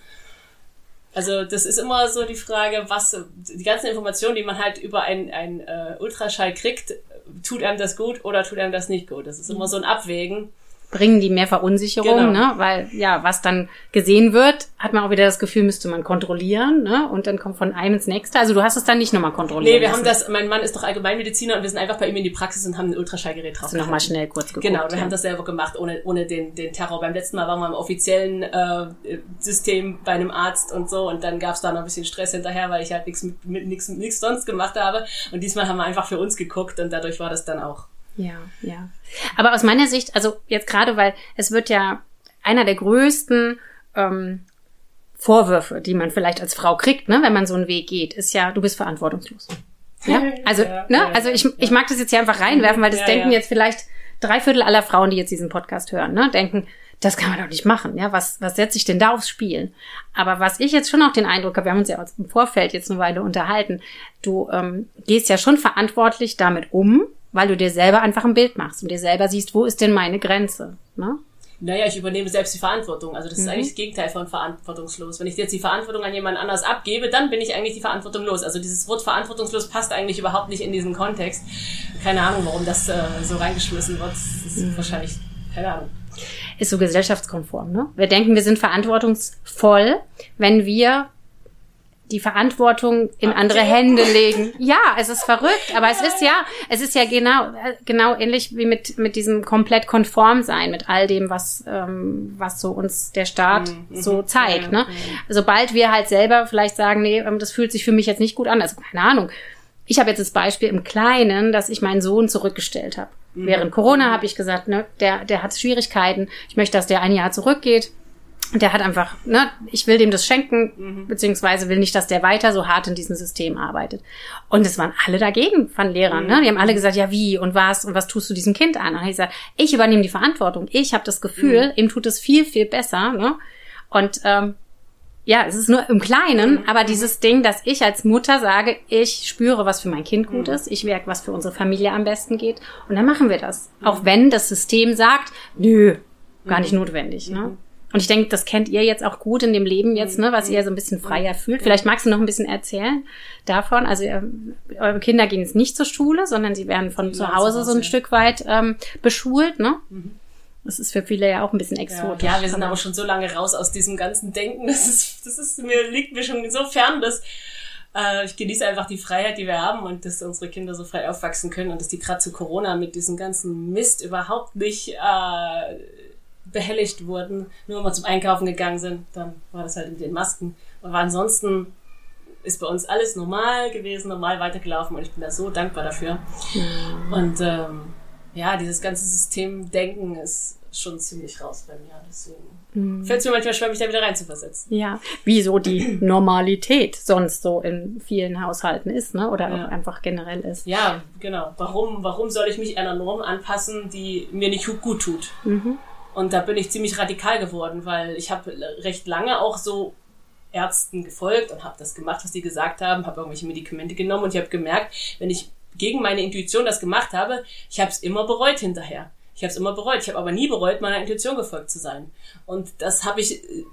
Also das ist immer so die Frage, was die ganzen Informationen, die man halt über ein, ein äh, Ultraschall kriegt, tut einem das gut oder tut einem das nicht gut. Das ist immer so ein Abwägen bringen die mehr Verunsicherung, genau. ne? Weil ja, was dann gesehen wird, hat man auch wieder das Gefühl, müsste man kontrollieren, ne? Und dann kommt von einem ins nächste. Also du hast es dann nicht nochmal kontrolliert. Nee, wir lassen. haben das, mein Mann ist doch Allgemeinmediziner und wir sind einfach bei ihm in die Praxis und haben ein Ultraschallgerät drauf. Also nochmal schnell kurz geguckt. Genau, wir ja. haben das selber gemacht, ohne, ohne den, den Terror. Beim letzten Mal waren wir im offiziellen äh, System bei einem Arzt und so und dann gab es da noch ein bisschen Stress hinterher, weil ich halt nichts mit, mit nichts sonst gemacht habe. Und diesmal haben wir einfach für uns geguckt und dadurch war das dann auch ja, ja. Aber aus meiner Sicht, also jetzt gerade, weil es wird ja einer der größten ähm, Vorwürfe, die man vielleicht als Frau kriegt, ne, wenn man so einen Weg geht, ist ja, du bist verantwortungslos. Ja, also, ja, ne, ja, also ich, ich mag das jetzt hier einfach reinwerfen, weil das denken jetzt vielleicht drei Viertel aller Frauen, die jetzt diesen Podcast hören, ne, denken, das kann man doch nicht machen. Ja, was, was setze ich denn da aufs Spiel? Aber was ich jetzt schon auch den Eindruck habe, wir haben uns ja im Vorfeld jetzt eine Weile unterhalten, du ähm, gehst ja schon verantwortlich damit um, weil du dir selber einfach ein Bild machst und dir selber siehst, wo ist denn meine Grenze? Ne? Naja, ich übernehme selbst die Verantwortung. Also das mhm. ist eigentlich das Gegenteil von verantwortungslos. Wenn ich jetzt die Verantwortung an jemand anders abgebe, dann bin ich eigentlich die Verantwortung los. Also dieses Wort verantwortungslos passt eigentlich überhaupt nicht in diesen Kontext. Keine Ahnung, warum das äh, so reingeschmissen wird. Das ist mhm. wahrscheinlich, keine Ahnung. Ist so gesellschaftskonform, ne? Wir denken, wir sind verantwortungsvoll, wenn wir die Verantwortung in andere Hände legen. Ja, es ist verrückt, aber es ist ja, es ist ja genau, genau ähnlich wie mit, mit diesem komplett konform sein, mit all dem, was, ähm, was so uns der Staat mhm. so mhm. zeigt, ne? Sobald wir halt selber vielleicht sagen, nee, ähm, das fühlt sich für mich jetzt nicht gut an, also keine Ahnung. Ich habe jetzt das Beispiel im Kleinen, dass ich meinen Sohn zurückgestellt habe. Mhm. Während Corona habe ich gesagt, ne, der, der hat Schwierigkeiten. Ich möchte, dass der ein Jahr zurückgeht der hat einfach, ne, ich will dem das schenken, mhm. beziehungsweise will nicht, dass der weiter so hart in diesem System arbeitet. Und es waren alle dagegen von Lehrern, mhm. ne? Die haben alle gesagt, ja wie und was und was tust du diesem Kind an? Und ich gesagt, ich übernehme die Verantwortung. Ich habe das Gefühl, mhm. ihm tut es viel, viel besser, ne? Und ähm, ja, es ist nur im Kleinen, mhm. aber dieses Ding, dass ich als Mutter sage, ich spüre, was für mein Kind gut mhm. ist, ich merke, was für unsere Familie am besten geht, und dann machen wir das. Auch mhm. wenn das System sagt, nö, gar nicht notwendig, ne? Und ich denke, das kennt ihr jetzt auch gut in dem Leben jetzt, ne, was ihr so ein bisschen freier fühlt. Vielleicht magst du noch ein bisschen erzählen davon. Also ihr, eure Kinder gehen jetzt nicht zur Schule, sondern sie werden von zu Hause so ein Stück weit ähm, beschult, ne? Mhm. Das ist für viele ja auch ein bisschen exotisch. Ja, ja wir sind aber schon so lange raus aus diesem ganzen Denken. Das ist, das ist mir liegt mir schon so fern, dass äh, ich genieße einfach die Freiheit, die wir haben und dass unsere Kinder so frei aufwachsen können und dass die gerade zu Corona mit diesem ganzen Mist überhaupt nicht äh, behelligt wurden, nur wenn wir zum Einkaufen gegangen sind, dann war das halt mit den Masken. Aber ansonsten ist bei uns alles normal gewesen, normal weitergelaufen und ich bin da so dankbar dafür. Mhm. Und ähm, ja, dieses ganze System Denken ist schon ziemlich raus bei mir. Deswegen mhm. fällt es mir manchmal schwer, mich da wieder reinzuversetzen. Ja, wie so die Normalität sonst so in vielen Haushalten ist, ne? Oder ja. einfach generell ist. Ja, genau. Warum, warum soll ich mich einer Norm anpassen, die mir nicht gut tut? Mhm. Und da bin ich ziemlich radikal geworden, weil ich habe recht lange auch so Ärzten gefolgt und habe das gemacht, was die gesagt haben, habe irgendwelche Medikamente genommen und ich habe gemerkt, wenn ich gegen meine Intuition das gemacht habe, ich habe es immer bereut hinterher. Ich habe es immer bereut. Ich habe aber nie bereut, meiner Intuition gefolgt zu sein. Und das habe ich äh,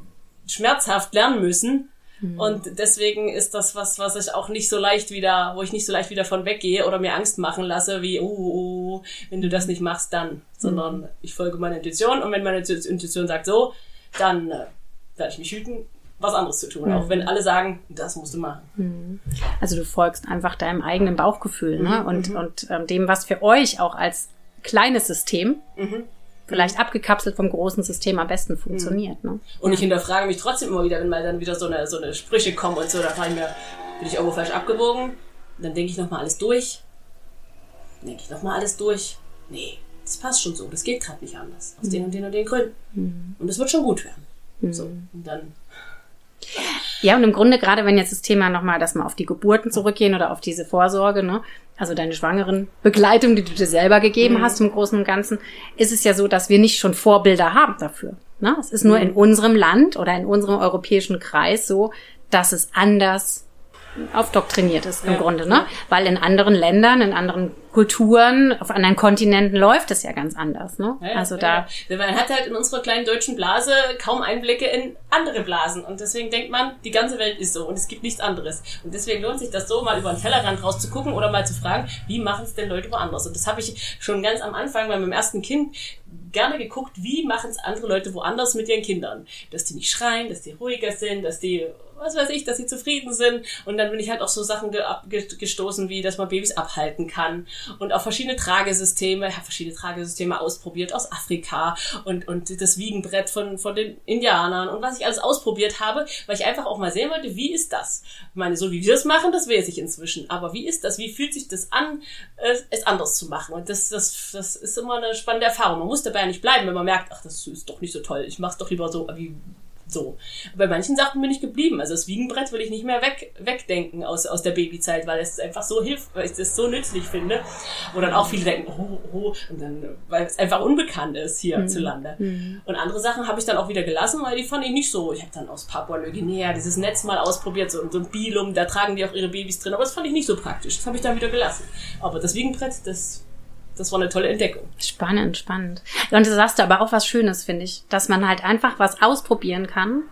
schmerzhaft lernen müssen, Mhm. Und deswegen ist das was, was ich auch nicht so leicht wieder, wo ich nicht so leicht wieder von weggehe oder mir Angst machen lasse, wie, oh, oh, oh wenn du das nicht machst, dann. Sondern mhm. ich folge meiner Intuition und wenn meine Intuition sagt so, dann äh, werde ich mich hüten, was anderes zu tun, mhm. auch wenn alle sagen, das musst du machen. Mhm. Also du folgst einfach deinem eigenen Bauchgefühl ne? Mhm. und, mhm. und ähm, dem, was für euch auch als kleines System mhm vielleicht abgekapselt vom großen System am besten funktioniert. Ne? Und ich hinterfrage mich trotzdem immer wieder, wenn mal dann wieder so eine, so eine Sprüche kommen und so, da frage ich mir, bin ich irgendwo falsch abgewogen? dann denke ich nochmal alles durch. Denke ich nochmal alles durch. Nee, das passt schon so. Das geht gerade nicht anders. Aus mhm. den und den und den Gründen. Mhm. Und es wird schon gut werden. Mhm. So. Und dann ja, und im Grunde, gerade wenn jetzt das Thema nochmal, dass wir auf die Geburten zurückgehen oder auf diese Vorsorge, ne, also deine schwangeren Begleitung, die du dir selber gegeben mhm. hast im Großen und Ganzen, ist es ja so, dass wir nicht schon Vorbilder haben dafür. Ne? Es ist nur mhm. in unserem Land oder in unserem europäischen Kreis so, dass es anders aufdoktriniert ist im ja. Grunde, ne? Weil in anderen Ländern, in anderen Kulturen, auf anderen Kontinenten läuft es ja ganz anders, ne? Ja, also da. Man hat halt in unserer kleinen deutschen Blase kaum Einblicke in andere Blasen und deswegen denkt man, die ganze Welt ist so und es gibt nichts anderes. Und deswegen lohnt sich das so, mal über den Tellerrand rauszugucken oder mal zu fragen, wie machen es denn Leute woanders? Und das habe ich schon ganz am Anfang bei meinem ersten Kind gerne geguckt, wie machen es andere Leute woanders mit ihren Kindern. Dass die nicht schreien, dass die ruhiger sind, dass die was weiß ich, dass sie zufrieden sind. Und dann bin ich halt auch so Sachen ge gestoßen, wie dass man Babys abhalten kann. Und auch verschiedene Tragesysteme. Ich habe verschiedene Tragesysteme ausprobiert aus Afrika und, und das Wiegenbrett von, von den Indianern und was ich alles ausprobiert habe, weil ich einfach auch mal sehen wollte, wie ist das? Ich meine, so wie wir es machen, das weiß ich inzwischen. Aber wie ist das? Wie fühlt sich das an, es anders zu machen? Und das, das, das ist immer eine spannende Erfahrung. Man muss dabei nicht bleiben, wenn man merkt, ach, das ist doch nicht so toll. Ich mache es doch lieber so, wie so. Bei manchen Sachen bin ich geblieben. Also das Wiegenbrett will ich nicht mehr weg, wegdenken aus, aus der Babyzeit, weil es einfach so hilft, weil ich das so nützlich finde. Wo dann auch viele denken, oh, oh, und dann, weil es einfach unbekannt ist hier mhm. zu Lande. Mhm. Und andere Sachen habe ich dann auch wieder gelassen, weil die fand ich nicht so. Ich habe dann aus Papua-Neuguinea dieses Netz mal ausprobiert, so, so ein Bilum, da tragen die auch ihre Babys drin, aber das fand ich nicht so praktisch. Das habe ich dann wieder gelassen. Aber das Wiegenbrett, das das war eine tolle Entdeckung. Spannend, spannend. Und du sagst aber auch was Schönes, finde ich, dass man halt einfach was ausprobieren kann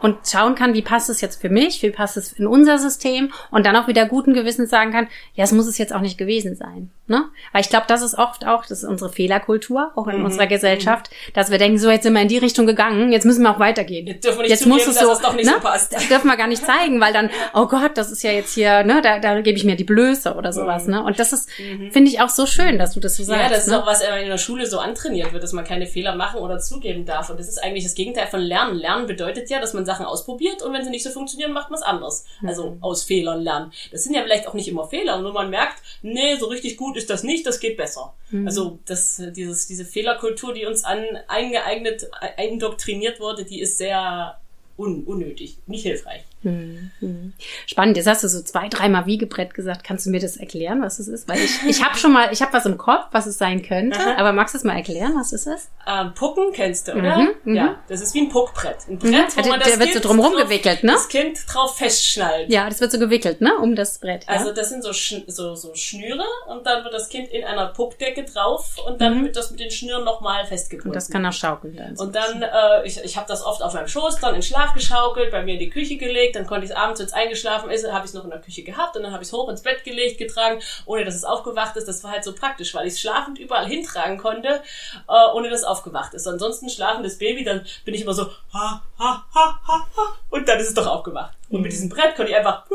und schauen kann, wie passt es jetzt für mich, wie passt es in unser System und dann auch wieder guten Gewissens sagen kann, ja, es muss es jetzt auch nicht gewesen sein. Ne? Weil ich glaube, das ist oft auch, das ist unsere Fehlerkultur, auch in mhm. unserer Gesellschaft, dass wir denken, so jetzt sind wir in die Richtung gegangen, jetzt müssen wir auch weitergehen. Jetzt, dürfen wir nicht jetzt zugeben, muss es so, nicht ne? so passt. Das dürfen wir gar nicht zeigen, weil dann, oh Gott, das ist ja jetzt hier, ne, da, da gebe ich mir die Blöße oder sowas. Mhm. Ne? Und das ist, mhm. finde ich auch so schön, dass du das so sagst. Ja, das ne? ist auch was in der Schule so antrainiert wird, dass man keine Fehler machen oder zugeben darf. Und das ist eigentlich das Gegenteil von Lernen. Lernen bedeutet ja, dass man Sachen ausprobiert und wenn sie nicht so funktionieren, macht man es anders. Also mhm. aus Fehlern lernen. Das sind ja vielleicht auch nicht immer Fehler, nur man merkt, nee, so richtig gut ist das nicht, das geht besser. Mhm. Also das, dieses, diese Fehlerkultur, die uns an, eingeeignet, eindoktriniert wurde, die ist sehr un, unnötig, nicht hilfreich. Mhm. Spannend. Jetzt hast du so zwei, dreimal Wiegebrett gesagt. Kannst du mir das erklären, was es ist? Weil ich, ich habe schon mal, ich habe was im Kopf, was es sein könnte. Aha. Aber magst du es mal erklären, was ist es? Ähm, Pucken kennst du, oder? Mhm, mhm. ja, das ist wie ein Puckbrett. Ein Brett, mhm. wo man das der wird kind so drumherum gewickelt, ne? Das Kind drauf festschnallt. Ja, das wird so gewickelt, ne? Um das Brett. Ja? Also das sind so, Sch so, so Schnüre und dann wird das Kind in einer Puckdecke drauf und dann mhm. wird das mit den Schnüren nochmal festgebunden. Und das kann auch schaukeln dann. Und dann, äh, ich, ich habe das oft auf meinem Schoß, dann in Schlaf geschaukelt, bei mir in die Küche gelegt, dann konnte ich es abends jetzt eingeschlafen ist, habe ich es noch in der Küche gehabt und dann habe ich es hoch ins Bett gelegt, getragen, ohne dass es aufgewacht ist. Das war halt so praktisch, weil ich es schlafend überall hintragen konnte, äh, ohne dass es aufgewacht ist. Ansonsten schlafendes Baby, dann bin ich immer so ha, ha, ha, ha, ha, und dann ist es doch aufgewacht. Und mit diesem Brett konnte ich einfach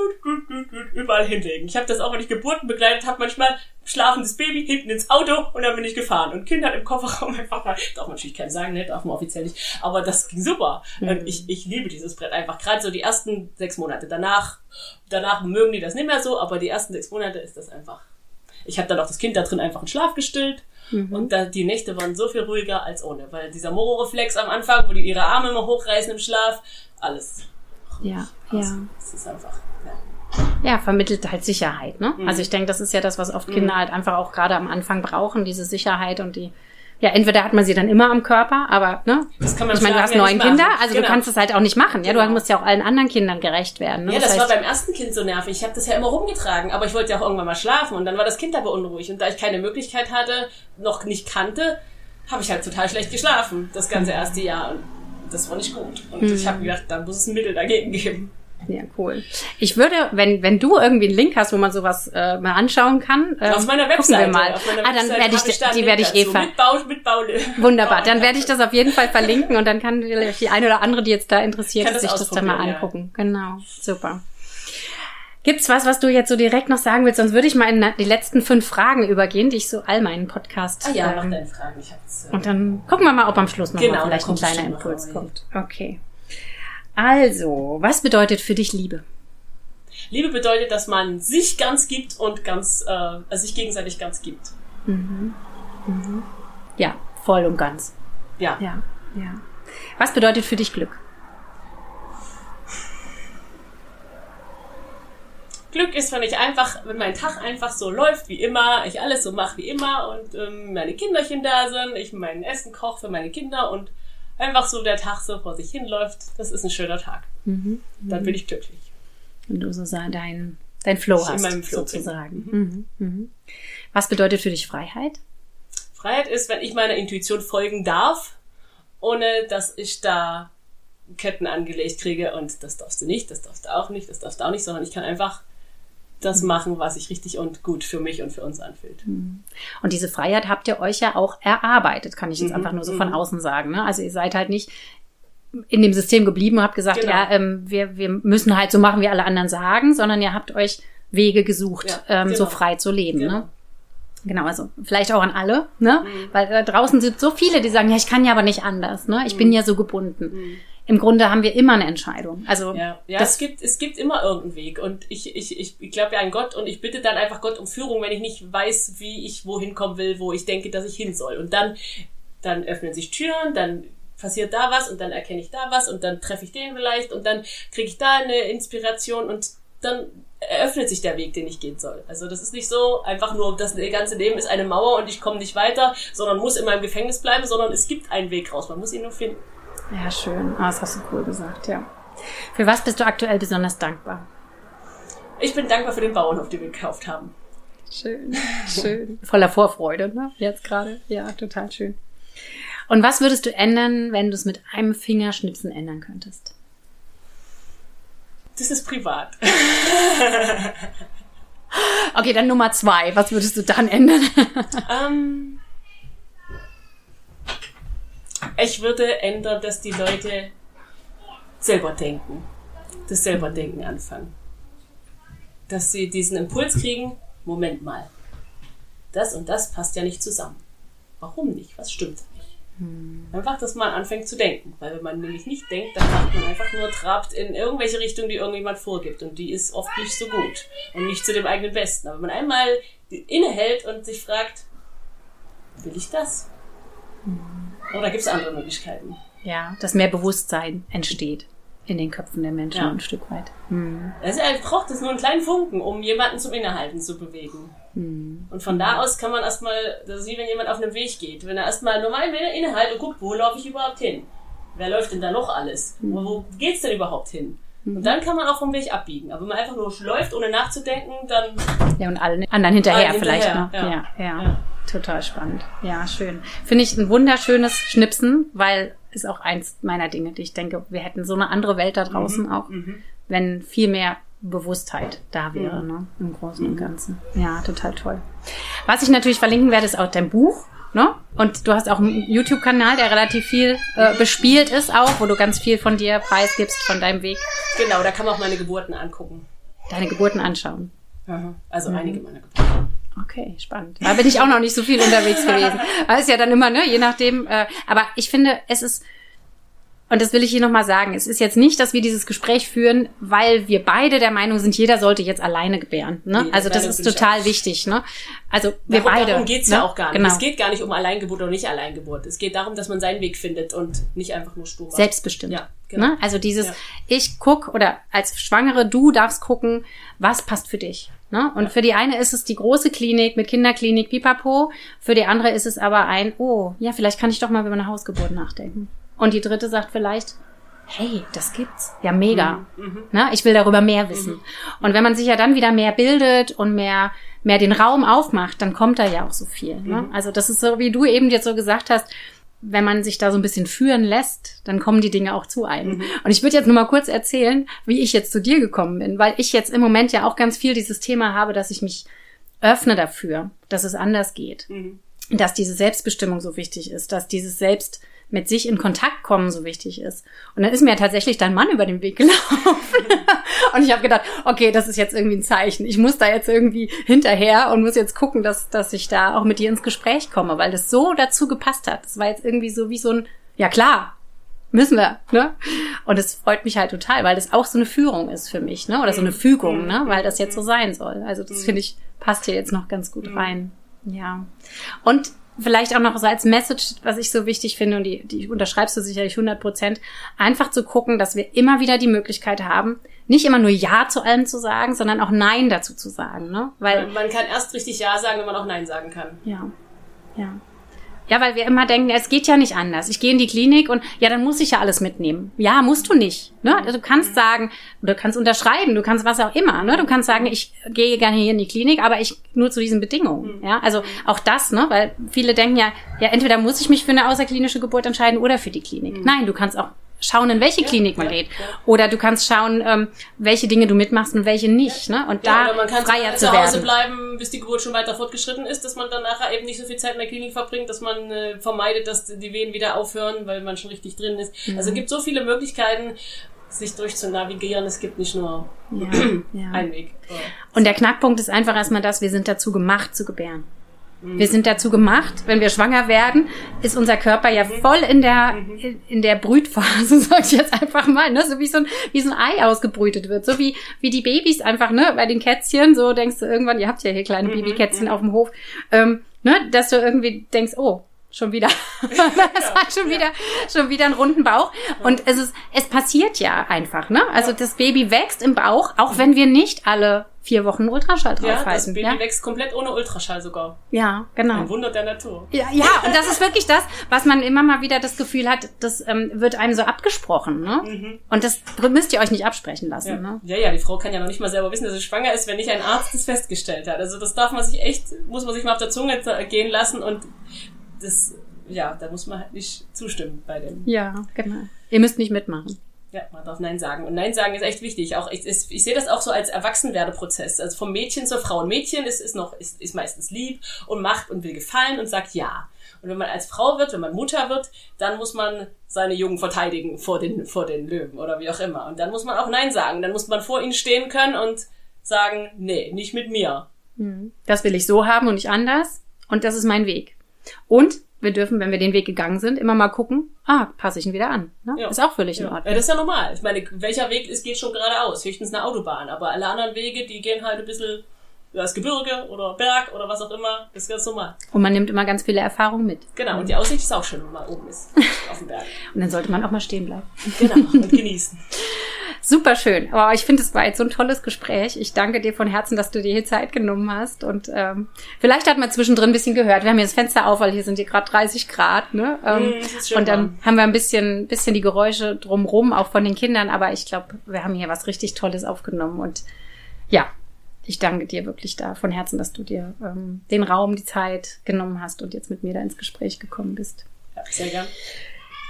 überall hinlegen. Ich habe das auch, wenn ich Geburten begleitet habe, manchmal schlafendes Baby hinten ins Auto und dann bin ich gefahren. Und Kind hat im Kofferraum einfach mal, darf man natürlich keinem sagen, ne, darf man offiziell nicht, aber das ging super. Mhm. Ich, ich liebe dieses Brett einfach. Gerade so die ersten sechs Monate. Danach, danach mögen die das nicht mehr so, aber die ersten sechs Monate ist das einfach. Ich habe dann auch das Kind da drin einfach in Schlaf gestillt. Mhm. Und da, die Nächte waren so viel ruhiger als ohne, weil dieser Moro-Reflex am Anfang, wo die ihre Arme immer hochreißen im Schlaf, alles ja, ja. Es ist einfach, ja. Ja, vermittelt halt Sicherheit, ne? Mhm. Also ich denke, das ist ja das, was oft Kinder mhm. halt einfach auch gerade am Anfang brauchen, diese Sicherheit und die, ja, entweder hat man sie dann immer am Körper, aber ne? Das kann man ich meine, du hast neun Kinder, also genau. du kannst es halt auch nicht machen. Ja, genau. du musst ja auch allen anderen Kindern gerecht werden. Ne? Ja, das, das heißt, war beim ersten Kind so nervig. Ich habe das ja immer rumgetragen, aber ich wollte ja auch irgendwann mal schlafen und dann war das Kind aber unruhig und da ich keine Möglichkeit hatte, noch nicht kannte, habe ich halt total schlecht geschlafen das ganze mhm. erste Jahr. Und das war nicht gut. Und mhm. ich habe gedacht, da muss es ein Mittel dagegen geben. Ja, cool. Ich würde, wenn, wenn du irgendwie einen Link hast, wo man sowas äh, mal anschauen kann, äh, auf meiner Webseite. Gucken wir mal. ah, dann werde ich, ich die werde ich eh ver Wunderbar. Dann werde ich das auf jeden Fall verlinken und dann kann vielleicht die eine oder andere, die jetzt da interessiert ist, sich das dann mal angucken. Ja. Genau. Super. Gibt's was, was du jetzt so direkt noch sagen willst? Sonst würde ich mal in die letzten fünf Fragen übergehen, die ich so all meinen Podcast. Ah ja, ähm, mach deine Fragen. Ich hab's, äh, und dann gucken wir mal, ob am Schluss noch genau, mal vielleicht ein kleiner Impuls kommt. Okay. Also, was bedeutet für dich Liebe? Liebe bedeutet, dass man sich ganz gibt und ganz, äh, also sich gegenseitig ganz gibt. Mhm. Mhm. Ja, voll und ganz. Ja. Ja, ja. Was bedeutet für dich Glück? Glück ist, wenn ich einfach, wenn mein Tag einfach so läuft wie immer, ich alles so mache wie immer und ähm, meine Kinderchen da sind, ich mein Essen koche für meine Kinder und einfach so der Tag so vor sich hinläuft, das ist ein schöner Tag. Mhm. Dann bin ich glücklich. Wenn du so dein, dein Flow ich hast, sozusagen. Mhm. Mhm. Was bedeutet für dich Freiheit? Freiheit ist, wenn ich meiner Intuition folgen darf, ohne dass ich da Ketten angelegt kriege und das darfst du nicht, das darfst du auch nicht, das darfst du auch nicht, sondern ich kann einfach das mhm. machen, was sich richtig und gut für mich und für uns anfühlt. Mhm. Und diese Freiheit habt ihr euch ja auch erarbeitet, kann ich jetzt mhm. einfach nur so von mhm. außen sagen. Ne? Also ihr seid halt nicht in dem System geblieben und habt gesagt, genau. ja, ähm, wir, wir müssen halt so machen, wie alle anderen sagen, sondern ihr habt euch Wege gesucht, ja, ähm, genau. so frei zu leben. Ne? Genau. Ne? Genau, also vielleicht auch an alle, ne? Mhm. Weil da draußen sind so viele, die sagen, ja, ich kann ja aber nicht anders, ne? Ich mhm. bin ja so gebunden. Im Grunde haben wir immer eine Entscheidung. Also ja, ja es gibt es gibt immer irgendeinen Weg und ich ich ich, ich glaube ja an Gott und ich bitte dann einfach Gott um Führung, wenn ich nicht weiß, wie ich wohin kommen will, wo ich denke, dass ich hin soll. Und dann dann öffnen sich Türen, dann passiert da was und dann erkenne ich da was und dann treffe ich den vielleicht und dann kriege ich da eine Inspiration und dann eröffnet sich der Weg, den ich gehen soll. Also das ist nicht so einfach nur, das ganze Leben ist eine Mauer und ich komme nicht weiter, sondern muss in meinem Gefängnis bleiben, sondern es gibt einen Weg raus. Man muss ihn nur finden. Ja, schön. Ah, das hast du cool gesagt, ja. Für was bist du aktuell besonders dankbar? Ich bin dankbar für den Bauernhof, den wir gekauft haben. Schön, schön. Voller Vorfreude, ne? Jetzt gerade. Ja, total schön. Und was würdest du ändern, wenn du es mit einem Fingerschnipsen ändern könntest? Das ist privat. okay, dann Nummer zwei. Was würdest du dann ändern? um, ich würde ändern, dass die Leute selber denken. Das selber denken anfangen. Dass sie diesen Impuls kriegen, Moment mal. Das und das passt ja nicht zusammen. Warum nicht? Was stimmt da nicht? Hm. Einfach, dass man anfängt zu denken. Weil wenn man nämlich nicht denkt, dann macht man einfach nur trabt in irgendwelche Richtung, die irgendjemand vorgibt. Und die ist oft nicht so gut. Und nicht zu dem eigenen Besten. Aber wenn man einmal innehält und sich fragt, will ich das? Hm. Oder gibt es andere Möglichkeiten? Ja, dass mehr Bewusstsein entsteht in den Köpfen der Menschen ja. ein Stück weit. Hm. Also er braucht es nur einen kleinen Funken, um jemanden zum Innehalten zu bewegen. Hm. Und von da aus kann man erstmal, das ist wie wenn jemand auf einem Weg geht. Wenn er erstmal normal wieder innehalten und guckt, wo laufe ich überhaupt hin? Wer läuft denn da noch alles? Hm. Wo geht's denn überhaupt hin? Und hm. dann kann man auch vom Weg abbiegen. Aber wenn man einfach nur läuft, ohne nachzudenken, dann. Ja, und allen anderen hinterher, allen vielleicht hinterher. noch. Ja, ja. ja. ja. Total spannend. Ja, schön. Finde ich ein wunderschönes Schnipsen, weil ist auch eins meiner Dinge, die ich denke, wir hätten so eine andere Welt da draußen mhm, auch, mhm. wenn viel mehr Bewusstheit da wäre, mhm. ne, im Großen und Ganzen. Ja, total toll. Was ich natürlich verlinken werde, ist auch dein Buch. Ne? Und du hast auch einen YouTube-Kanal, der relativ viel äh, bespielt ist, auch, wo du ganz viel von dir preisgibst, von deinem Weg. Genau, da kann man auch meine Geburten angucken. Deine Geburten anschauen. Also mhm. einige meiner Geburten. Okay, spannend. Da bin ich auch noch nicht so viel unterwegs gewesen. Das ist ja dann immer, ne, je nachdem. Äh, aber ich finde, es ist, und das will ich hier nochmal sagen, es ist jetzt nicht, dass wir dieses Gespräch führen, weil wir beide der Meinung sind, jeder sollte jetzt alleine gebären. Ne? Nee, also das ist total wichtig. Ne? Also wir darum, beide. Darum geht's ne? ja auch gar nicht. Genau. Es geht gar nicht um Alleingeburt oder nicht Alleingeburt. Es geht darum, dass man seinen Weg findet und nicht einfach nur stur. Selbstbestimmt. Ja, genau. ne? Also dieses, ja. ich guck oder als Schwangere, du darfst gucken, was passt für dich. Ne? Und ja. für die eine ist es die große Klinik mit Kinderklinik, pipapo. Für die andere ist es aber ein, oh, ja, vielleicht kann ich doch mal über eine Hausgeburt nachdenken. Und die dritte sagt vielleicht, hey, das gibt's. Ja, mega. Mhm. mhm. Ne? Ich will darüber mehr wissen. Mhm. Und wenn man sich ja dann wieder mehr bildet und mehr, mehr den Raum aufmacht, dann kommt da ja auch so viel. Ne? Mhm. Also das ist so, wie du eben jetzt so gesagt hast, wenn man sich da so ein bisschen führen lässt, dann kommen die Dinge auch zu einem. Mhm. Und ich würde jetzt nur mal kurz erzählen, wie ich jetzt zu dir gekommen bin, weil ich jetzt im Moment ja auch ganz viel dieses Thema habe, dass ich mich öffne dafür, dass es anders geht. Mhm. Dass diese Selbstbestimmung so wichtig ist, dass dieses Selbst mit sich in Kontakt kommen so wichtig ist. Und dann ist mir ja tatsächlich dein Mann über den Weg gelaufen. und ich habe gedacht, okay, das ist jetzt irgendwie ein Zeichen. Ich muss da jetzt irgendwie hinterher und muss jetzt gucken, dass, dass ich da auch mit dir ins Gespräch komme, weil das so dazu gepasst hat. Das war jetzt irgendwie so wie so ein, ja klar, müssen wir, ne? Und es freut mich halt total, weil das auch so eine Führung ist für mich, ne? Oder so eine Fügung, ne? Weil das jetzt so sein soll. Also das finde ich, passt hier jetzt noch ganz gut rein. Ja. Und vielleicht auch noch so als Message, was ich so wichtig finde, und die, die unterschreibst du sicherlich 100 Prozent, einfach zu gucken, dass wir immer wieder die Möglichkeit haben, nicht immer nur Ja zu allem zu sagen, sondern auch Nein dazu zu sagen, ne? Weil man kann erst richtig Ja sagen, wenn man auch Nein sagen kann. Ja, ja. Ja, weil wir immer denken, es geht ja nicht anders. Ich gehe in die Klinik und ja, dann muss ich ja alles mitnehmen. Ja, musst du nicht. Ne? Also du kannst mhm. sagen, du kannst unterschreiben, du kannst was auch immer. Ne? Du kannst sagen, ich gehe gerne hier in die Klinik, aber ich nur zu diesen Bedingungen. Mhm. Ja, also auch das, ne? weil viele denken ja, ja, entweder muss ich mich für eine außerklinische Geburt entscheiden oder für die Klinik. Mhm. Nein, du kannst auch schauen, in welche ja, Klinik man ja, geht. Ja. Oder du kannst schauen, ähm, welche Dinge du mitmachst und welche nicht. Ne? Und da oder man kann freier zu, zu Hause bleiben, bis die Geburt schon weiter fortgeschritten ist, dass man dann nachher eben nicht so viel Zeit in der Klinik verbringt, dass man äh, vermeidet, dass die Wehen wieder aufhören, weil man schon richtig drin ist. Mhm. Also es gibt so viele Möglichkeiten, sich durchzunavigieren. Es gibt nicht nur einen Weg. Und der Knackpunkt ist einfach erstmal das, wir sind dazu gemacht zu gebären. Wir sind dazu gemacht, wenn wir schwanger werden, ist unser Körper ja voll in der in der Brütphase, sag ich jetzt einfach mal, ne, so wie so ein wie so ein Ei ausgebrütet wird, so wie wie die Babys einfach, ne, bei den Kätzchen, so denkst du irgendwann, ihr habt ja hier kleine mhm, Babykätzchen auf dem Hof, ähm, ne, dass du irgendwie denkst, oh, schon wieder. das hat schon wieder, schon wieder einen runden Bauch. Und es ist, es passiert ja einfach, ne? Also das Baby wächst im Bauch, auch wenn wir nicht alle vier Wochen Ultraschall draufhalten. Ja, das Baby ja? wächst komplett ohne Ultraschall sogar. Ja, genau. Ein Wunder der Natur. Ja, ja, und das ist wirklich das, was man immer mal wieder das Gefühl hat, das ähm, wird einem so abgesprochen, ne? Mhm. Und das müsst ihr euch nicht absprechen lassen, ja. ne? Ja, ja, die Frau kann ja noch nicht mal selber wissen, dass sie schwanger ist, wenn nicht ein Arzt das festgestellt hat. Also das darf man sich echt, muss man sich mal auf der Zunge gehen lassen und das, ja, da muss man halt nicht zustimmen bei dem. Ja, genau. Ihr müsst nicht mitmachen. Ja, man darf Nein sagen. Und Nein sagen ist echt wichtig. Auch ich, ich, ich sehe das auch so als Erwachsenwerdeprozess. Also vom Mädchen zur Frau. Ein Mädchen ist, ist noch, ist, ist meistens lieb und macht und will gefallen und sagt ja. Und wenn man als Frau wird, wenn man Mutter wird, dann muss man seine Jungen verteidigen vor den, vor den Löwen oder wie auch immer. Und dann muss man auch Nein sagen. Dann muss man vor ihnen stehen können und sagen, nee, nicht mit mir. Hm. Das will ich so haben und nicht anders. Und das ist mein Weg. Und wir dürfen, wenn wir den Weg gegangen sind, immer mal gucken, ah, passe ich ihn wieder an. Ne? Ja. Ist auch völlig ja. in Ordnung. Ja, das ist ja normal. Ich meine, welcher Weg ist, geht schon geradeaus, höchstens eine Autobahn. Aber alle anderen Wege, die gehen halt ein bisschen über das Gebirge oder Berg oder was auch immer. Das ist ganz normal. Und man nimmt immer ganz viele Erfahrungen mit. Genau, und die Aussicht ist auch schön, wenn man oben ist, auf dem Berg. und dann sollte man auch mal stehen bleiben. Genau, und genießen. Super schön. Oh, ich finde, es war jetzt so ein tolles Gespräch. Ich danke dir von Herzen, dass du dir hier Zeit genommen hast. Und ähm, vielleicht hat man zwischendrin ein bisschen gehört. Wir haben hier das Fenster auf, weil hier sind hier gerade 30 Grad. Ne? Ähm, mm, und dann haben wir ein bisschen, bisschen die Geräusche drumrum, auch von den Kindern. Aber ich glaube, wir haben hier was richtig Tolles aufgenommen. Und ja, ich danke dir wirklich da von Herzen, dass du dir ähm, den Raum, die Zeit genommen hast und jetzt mit mir da ins Gespräch gekommen bist. Ja, sehr gern.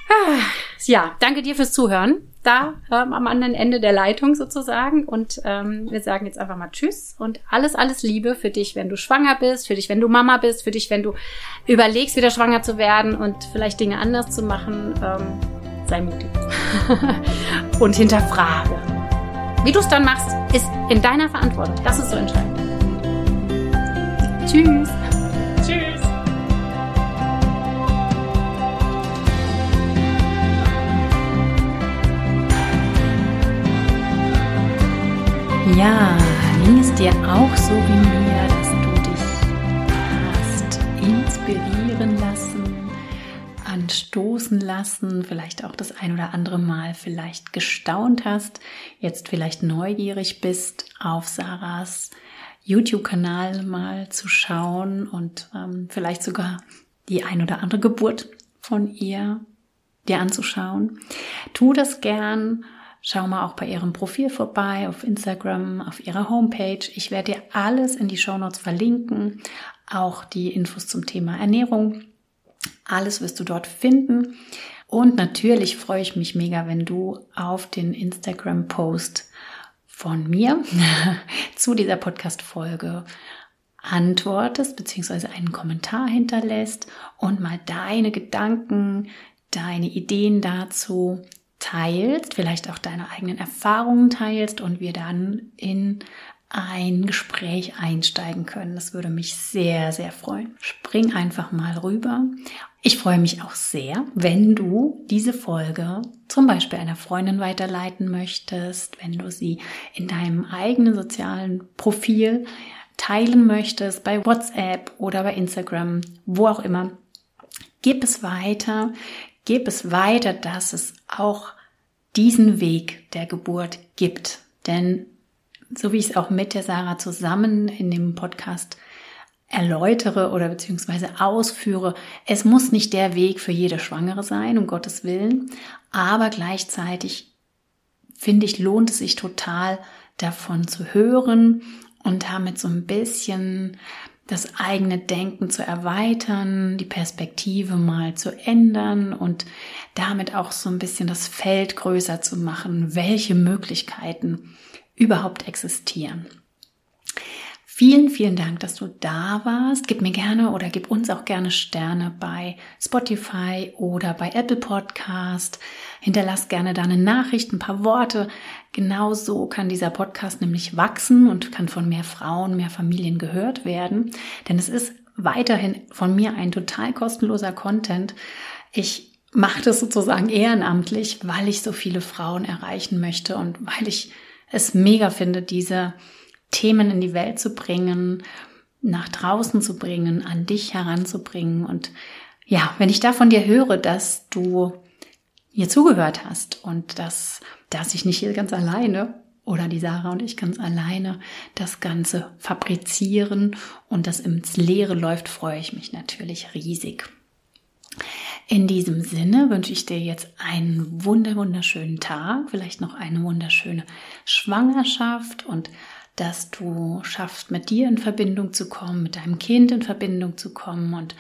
Ah, ja, danke dir fürs Zuhören. Da ähm, am anderen Ende der Leitung sozusagen. Und ähm, wir sagen jetzt einfach mal Tschüss und alles, alles Liebe für dich, wenn du schwanger bist, für dich, wenn du Mama bist, für dich, wenn du überlegst, wieder schwanger zu werden und vielleicht Dinge anders zu machen. Ähm, sei mutig und hinterfrage. Wie du es dann machst, ist in deiner Verantwortung. Das ist so entscheidend. Tschüss. Tschüss. Dir auch so wie mir, dass du dich hast inspirieren lassen, anstoßen lassen, vielleicht auch das ein oder andere Mal vielleicht gestaunt hast, jetzt vielleicht neugierig bist auf Sarahs YouTube-Kanal mal zu schauen und ähm, vielleicht sogar die ein oder andere Geburt von ihr dir anzuschauen. Tu das gern Schau mal auch bei ihrem Profil vorbei, auf Instagram, auf ihrer Homepage. Ich werde dir alles in die Show Notes verlinken, auch die Infos zum Thema Ernährung. Alles wirst du dort finden. Und natürlich freue ich mich mega, wenn du auf den Instagram-Post von mir zu dieser Podcast-Folge antwortest, beziehungsweise einen Kommentar hinterlässt und mal deine Gedanken, deine Ideen dazu teilst, vielleicht auch deine eigenen Erfahrungen teilst und wir dann in ein Gespräch einsteigen können. Das würde mich sehr, sehr freuen. Spring einfach mal rüber. Ich freue mich auch sehr, wenn du diese Folge zum Beispiel einer Freundin weiterleiten möchtest, wenn du sie in deinem eigenen sozialen Profil teilen möchtest, bei WhatsApp oder bei Instagram, wo auch immer. Gib es weiter. Gib es weiter, dass es auch diesen Weg der Geburt gibt. Denn so wie ich es auch mit der Sarah zusammen in dem Podcast erläutere oder beziehungsweise ausführe. Es muss nicht der Weg für jede Schwangere sein, um Gottes Willen, aber gleichzeitig finde ich, lohnt es sich total davon zu hören und damit so ein bisschen das eigene Denken zu erweitern, die Perspektive mal zu ändern und damit auch so ein bisschen das Feld größer zu machen, welche Möglichkeiten überhaupt existieren. Vielen, vielen Dank, dass du da warst. Gib mir gerne oder gib uns auch gerne Sterne bei Spotify oder bei Apple Podcast. Hinterlass gerne deine Nachricht, ein paar Worte. Genau so kann dieser Podcast nämlich wachsen und kann von mehr Frauen, mehr Familien gehört werden. Denn es ist weiterhin von mir ein total kostenloser Content. Ich mache das sozusagen ehrenamtlich, weil ich so viele Frauen erreichen möchte und weil ich es mega finde, diese Themen in die Welt zu bringen, nach draußen zu bringen, an dich heranzubringen. Und ja, wenn ich da von dir höre, dass du mir zugehört hast und dass, dass ich nicht hier ganz alleine oder die Sarah und ich ganz alleine das Ganze fabrizieren und das ins Leere läuft, freue ich mich natürlich riesig. In diesem Sinne wünsche ich dir jetzt einen wunder wunderschönen Tag, vielleicht noch eine wunderschöne Schwangerschaft und dass du schaffst, mit dir in Verbindung zu kommen, mit deinem Kind in Verbindung zu kommen und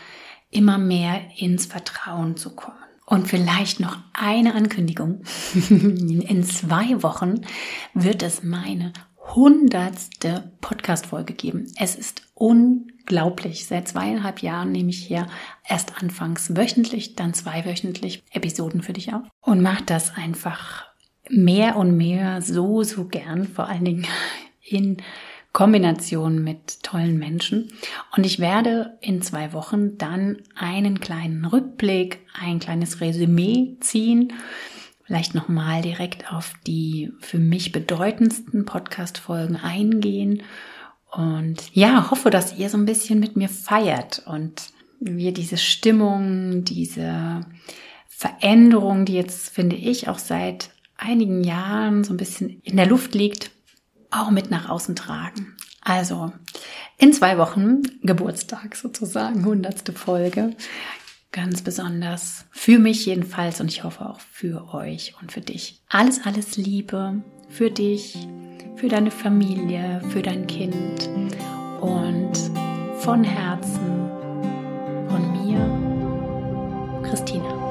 immer mehr ins Vertrauen zu kommen. Und vielleicht noch eine Ankündigung. In zwei Wochen wird es meine hundertste Podcast-Folge geben. Es ist unglaublich. Seit zweieinhalb Jahren nehme ich hier erst anfangs wöchentlich, dann zweiwöchentlich Episoden für dich auf und mache das einfach mehr und mehr so, so gern. Vor allen Dingen in Kombination mit tollen Menschen. Und ich werde in zwei Wochen dann einen kleinen Rückblick, ein kleines Resümee ziehen, vielleicht nochmal direkt auf die für mich bedeutendsten Podcast-Folgen eingehen. Und ja, hoffe, dass ihr so ein bisschen mit mir feiert und wir diese Stimmung, diese Veränderung, die jetzt, finde ich, auch seit einigen Jahren so ein bisschen in der Luft liegt, auch mit nach außen tragen. Also in zwei Wochen Geburtstag sozusagen, hundertste Folge. Ganz besonders für mich jedenfalls und ich hoffe auch für euch und für dich. Alles, alles Liebe für dich, für deine Familie, für dein Kind und von Herzen von mir, Christina.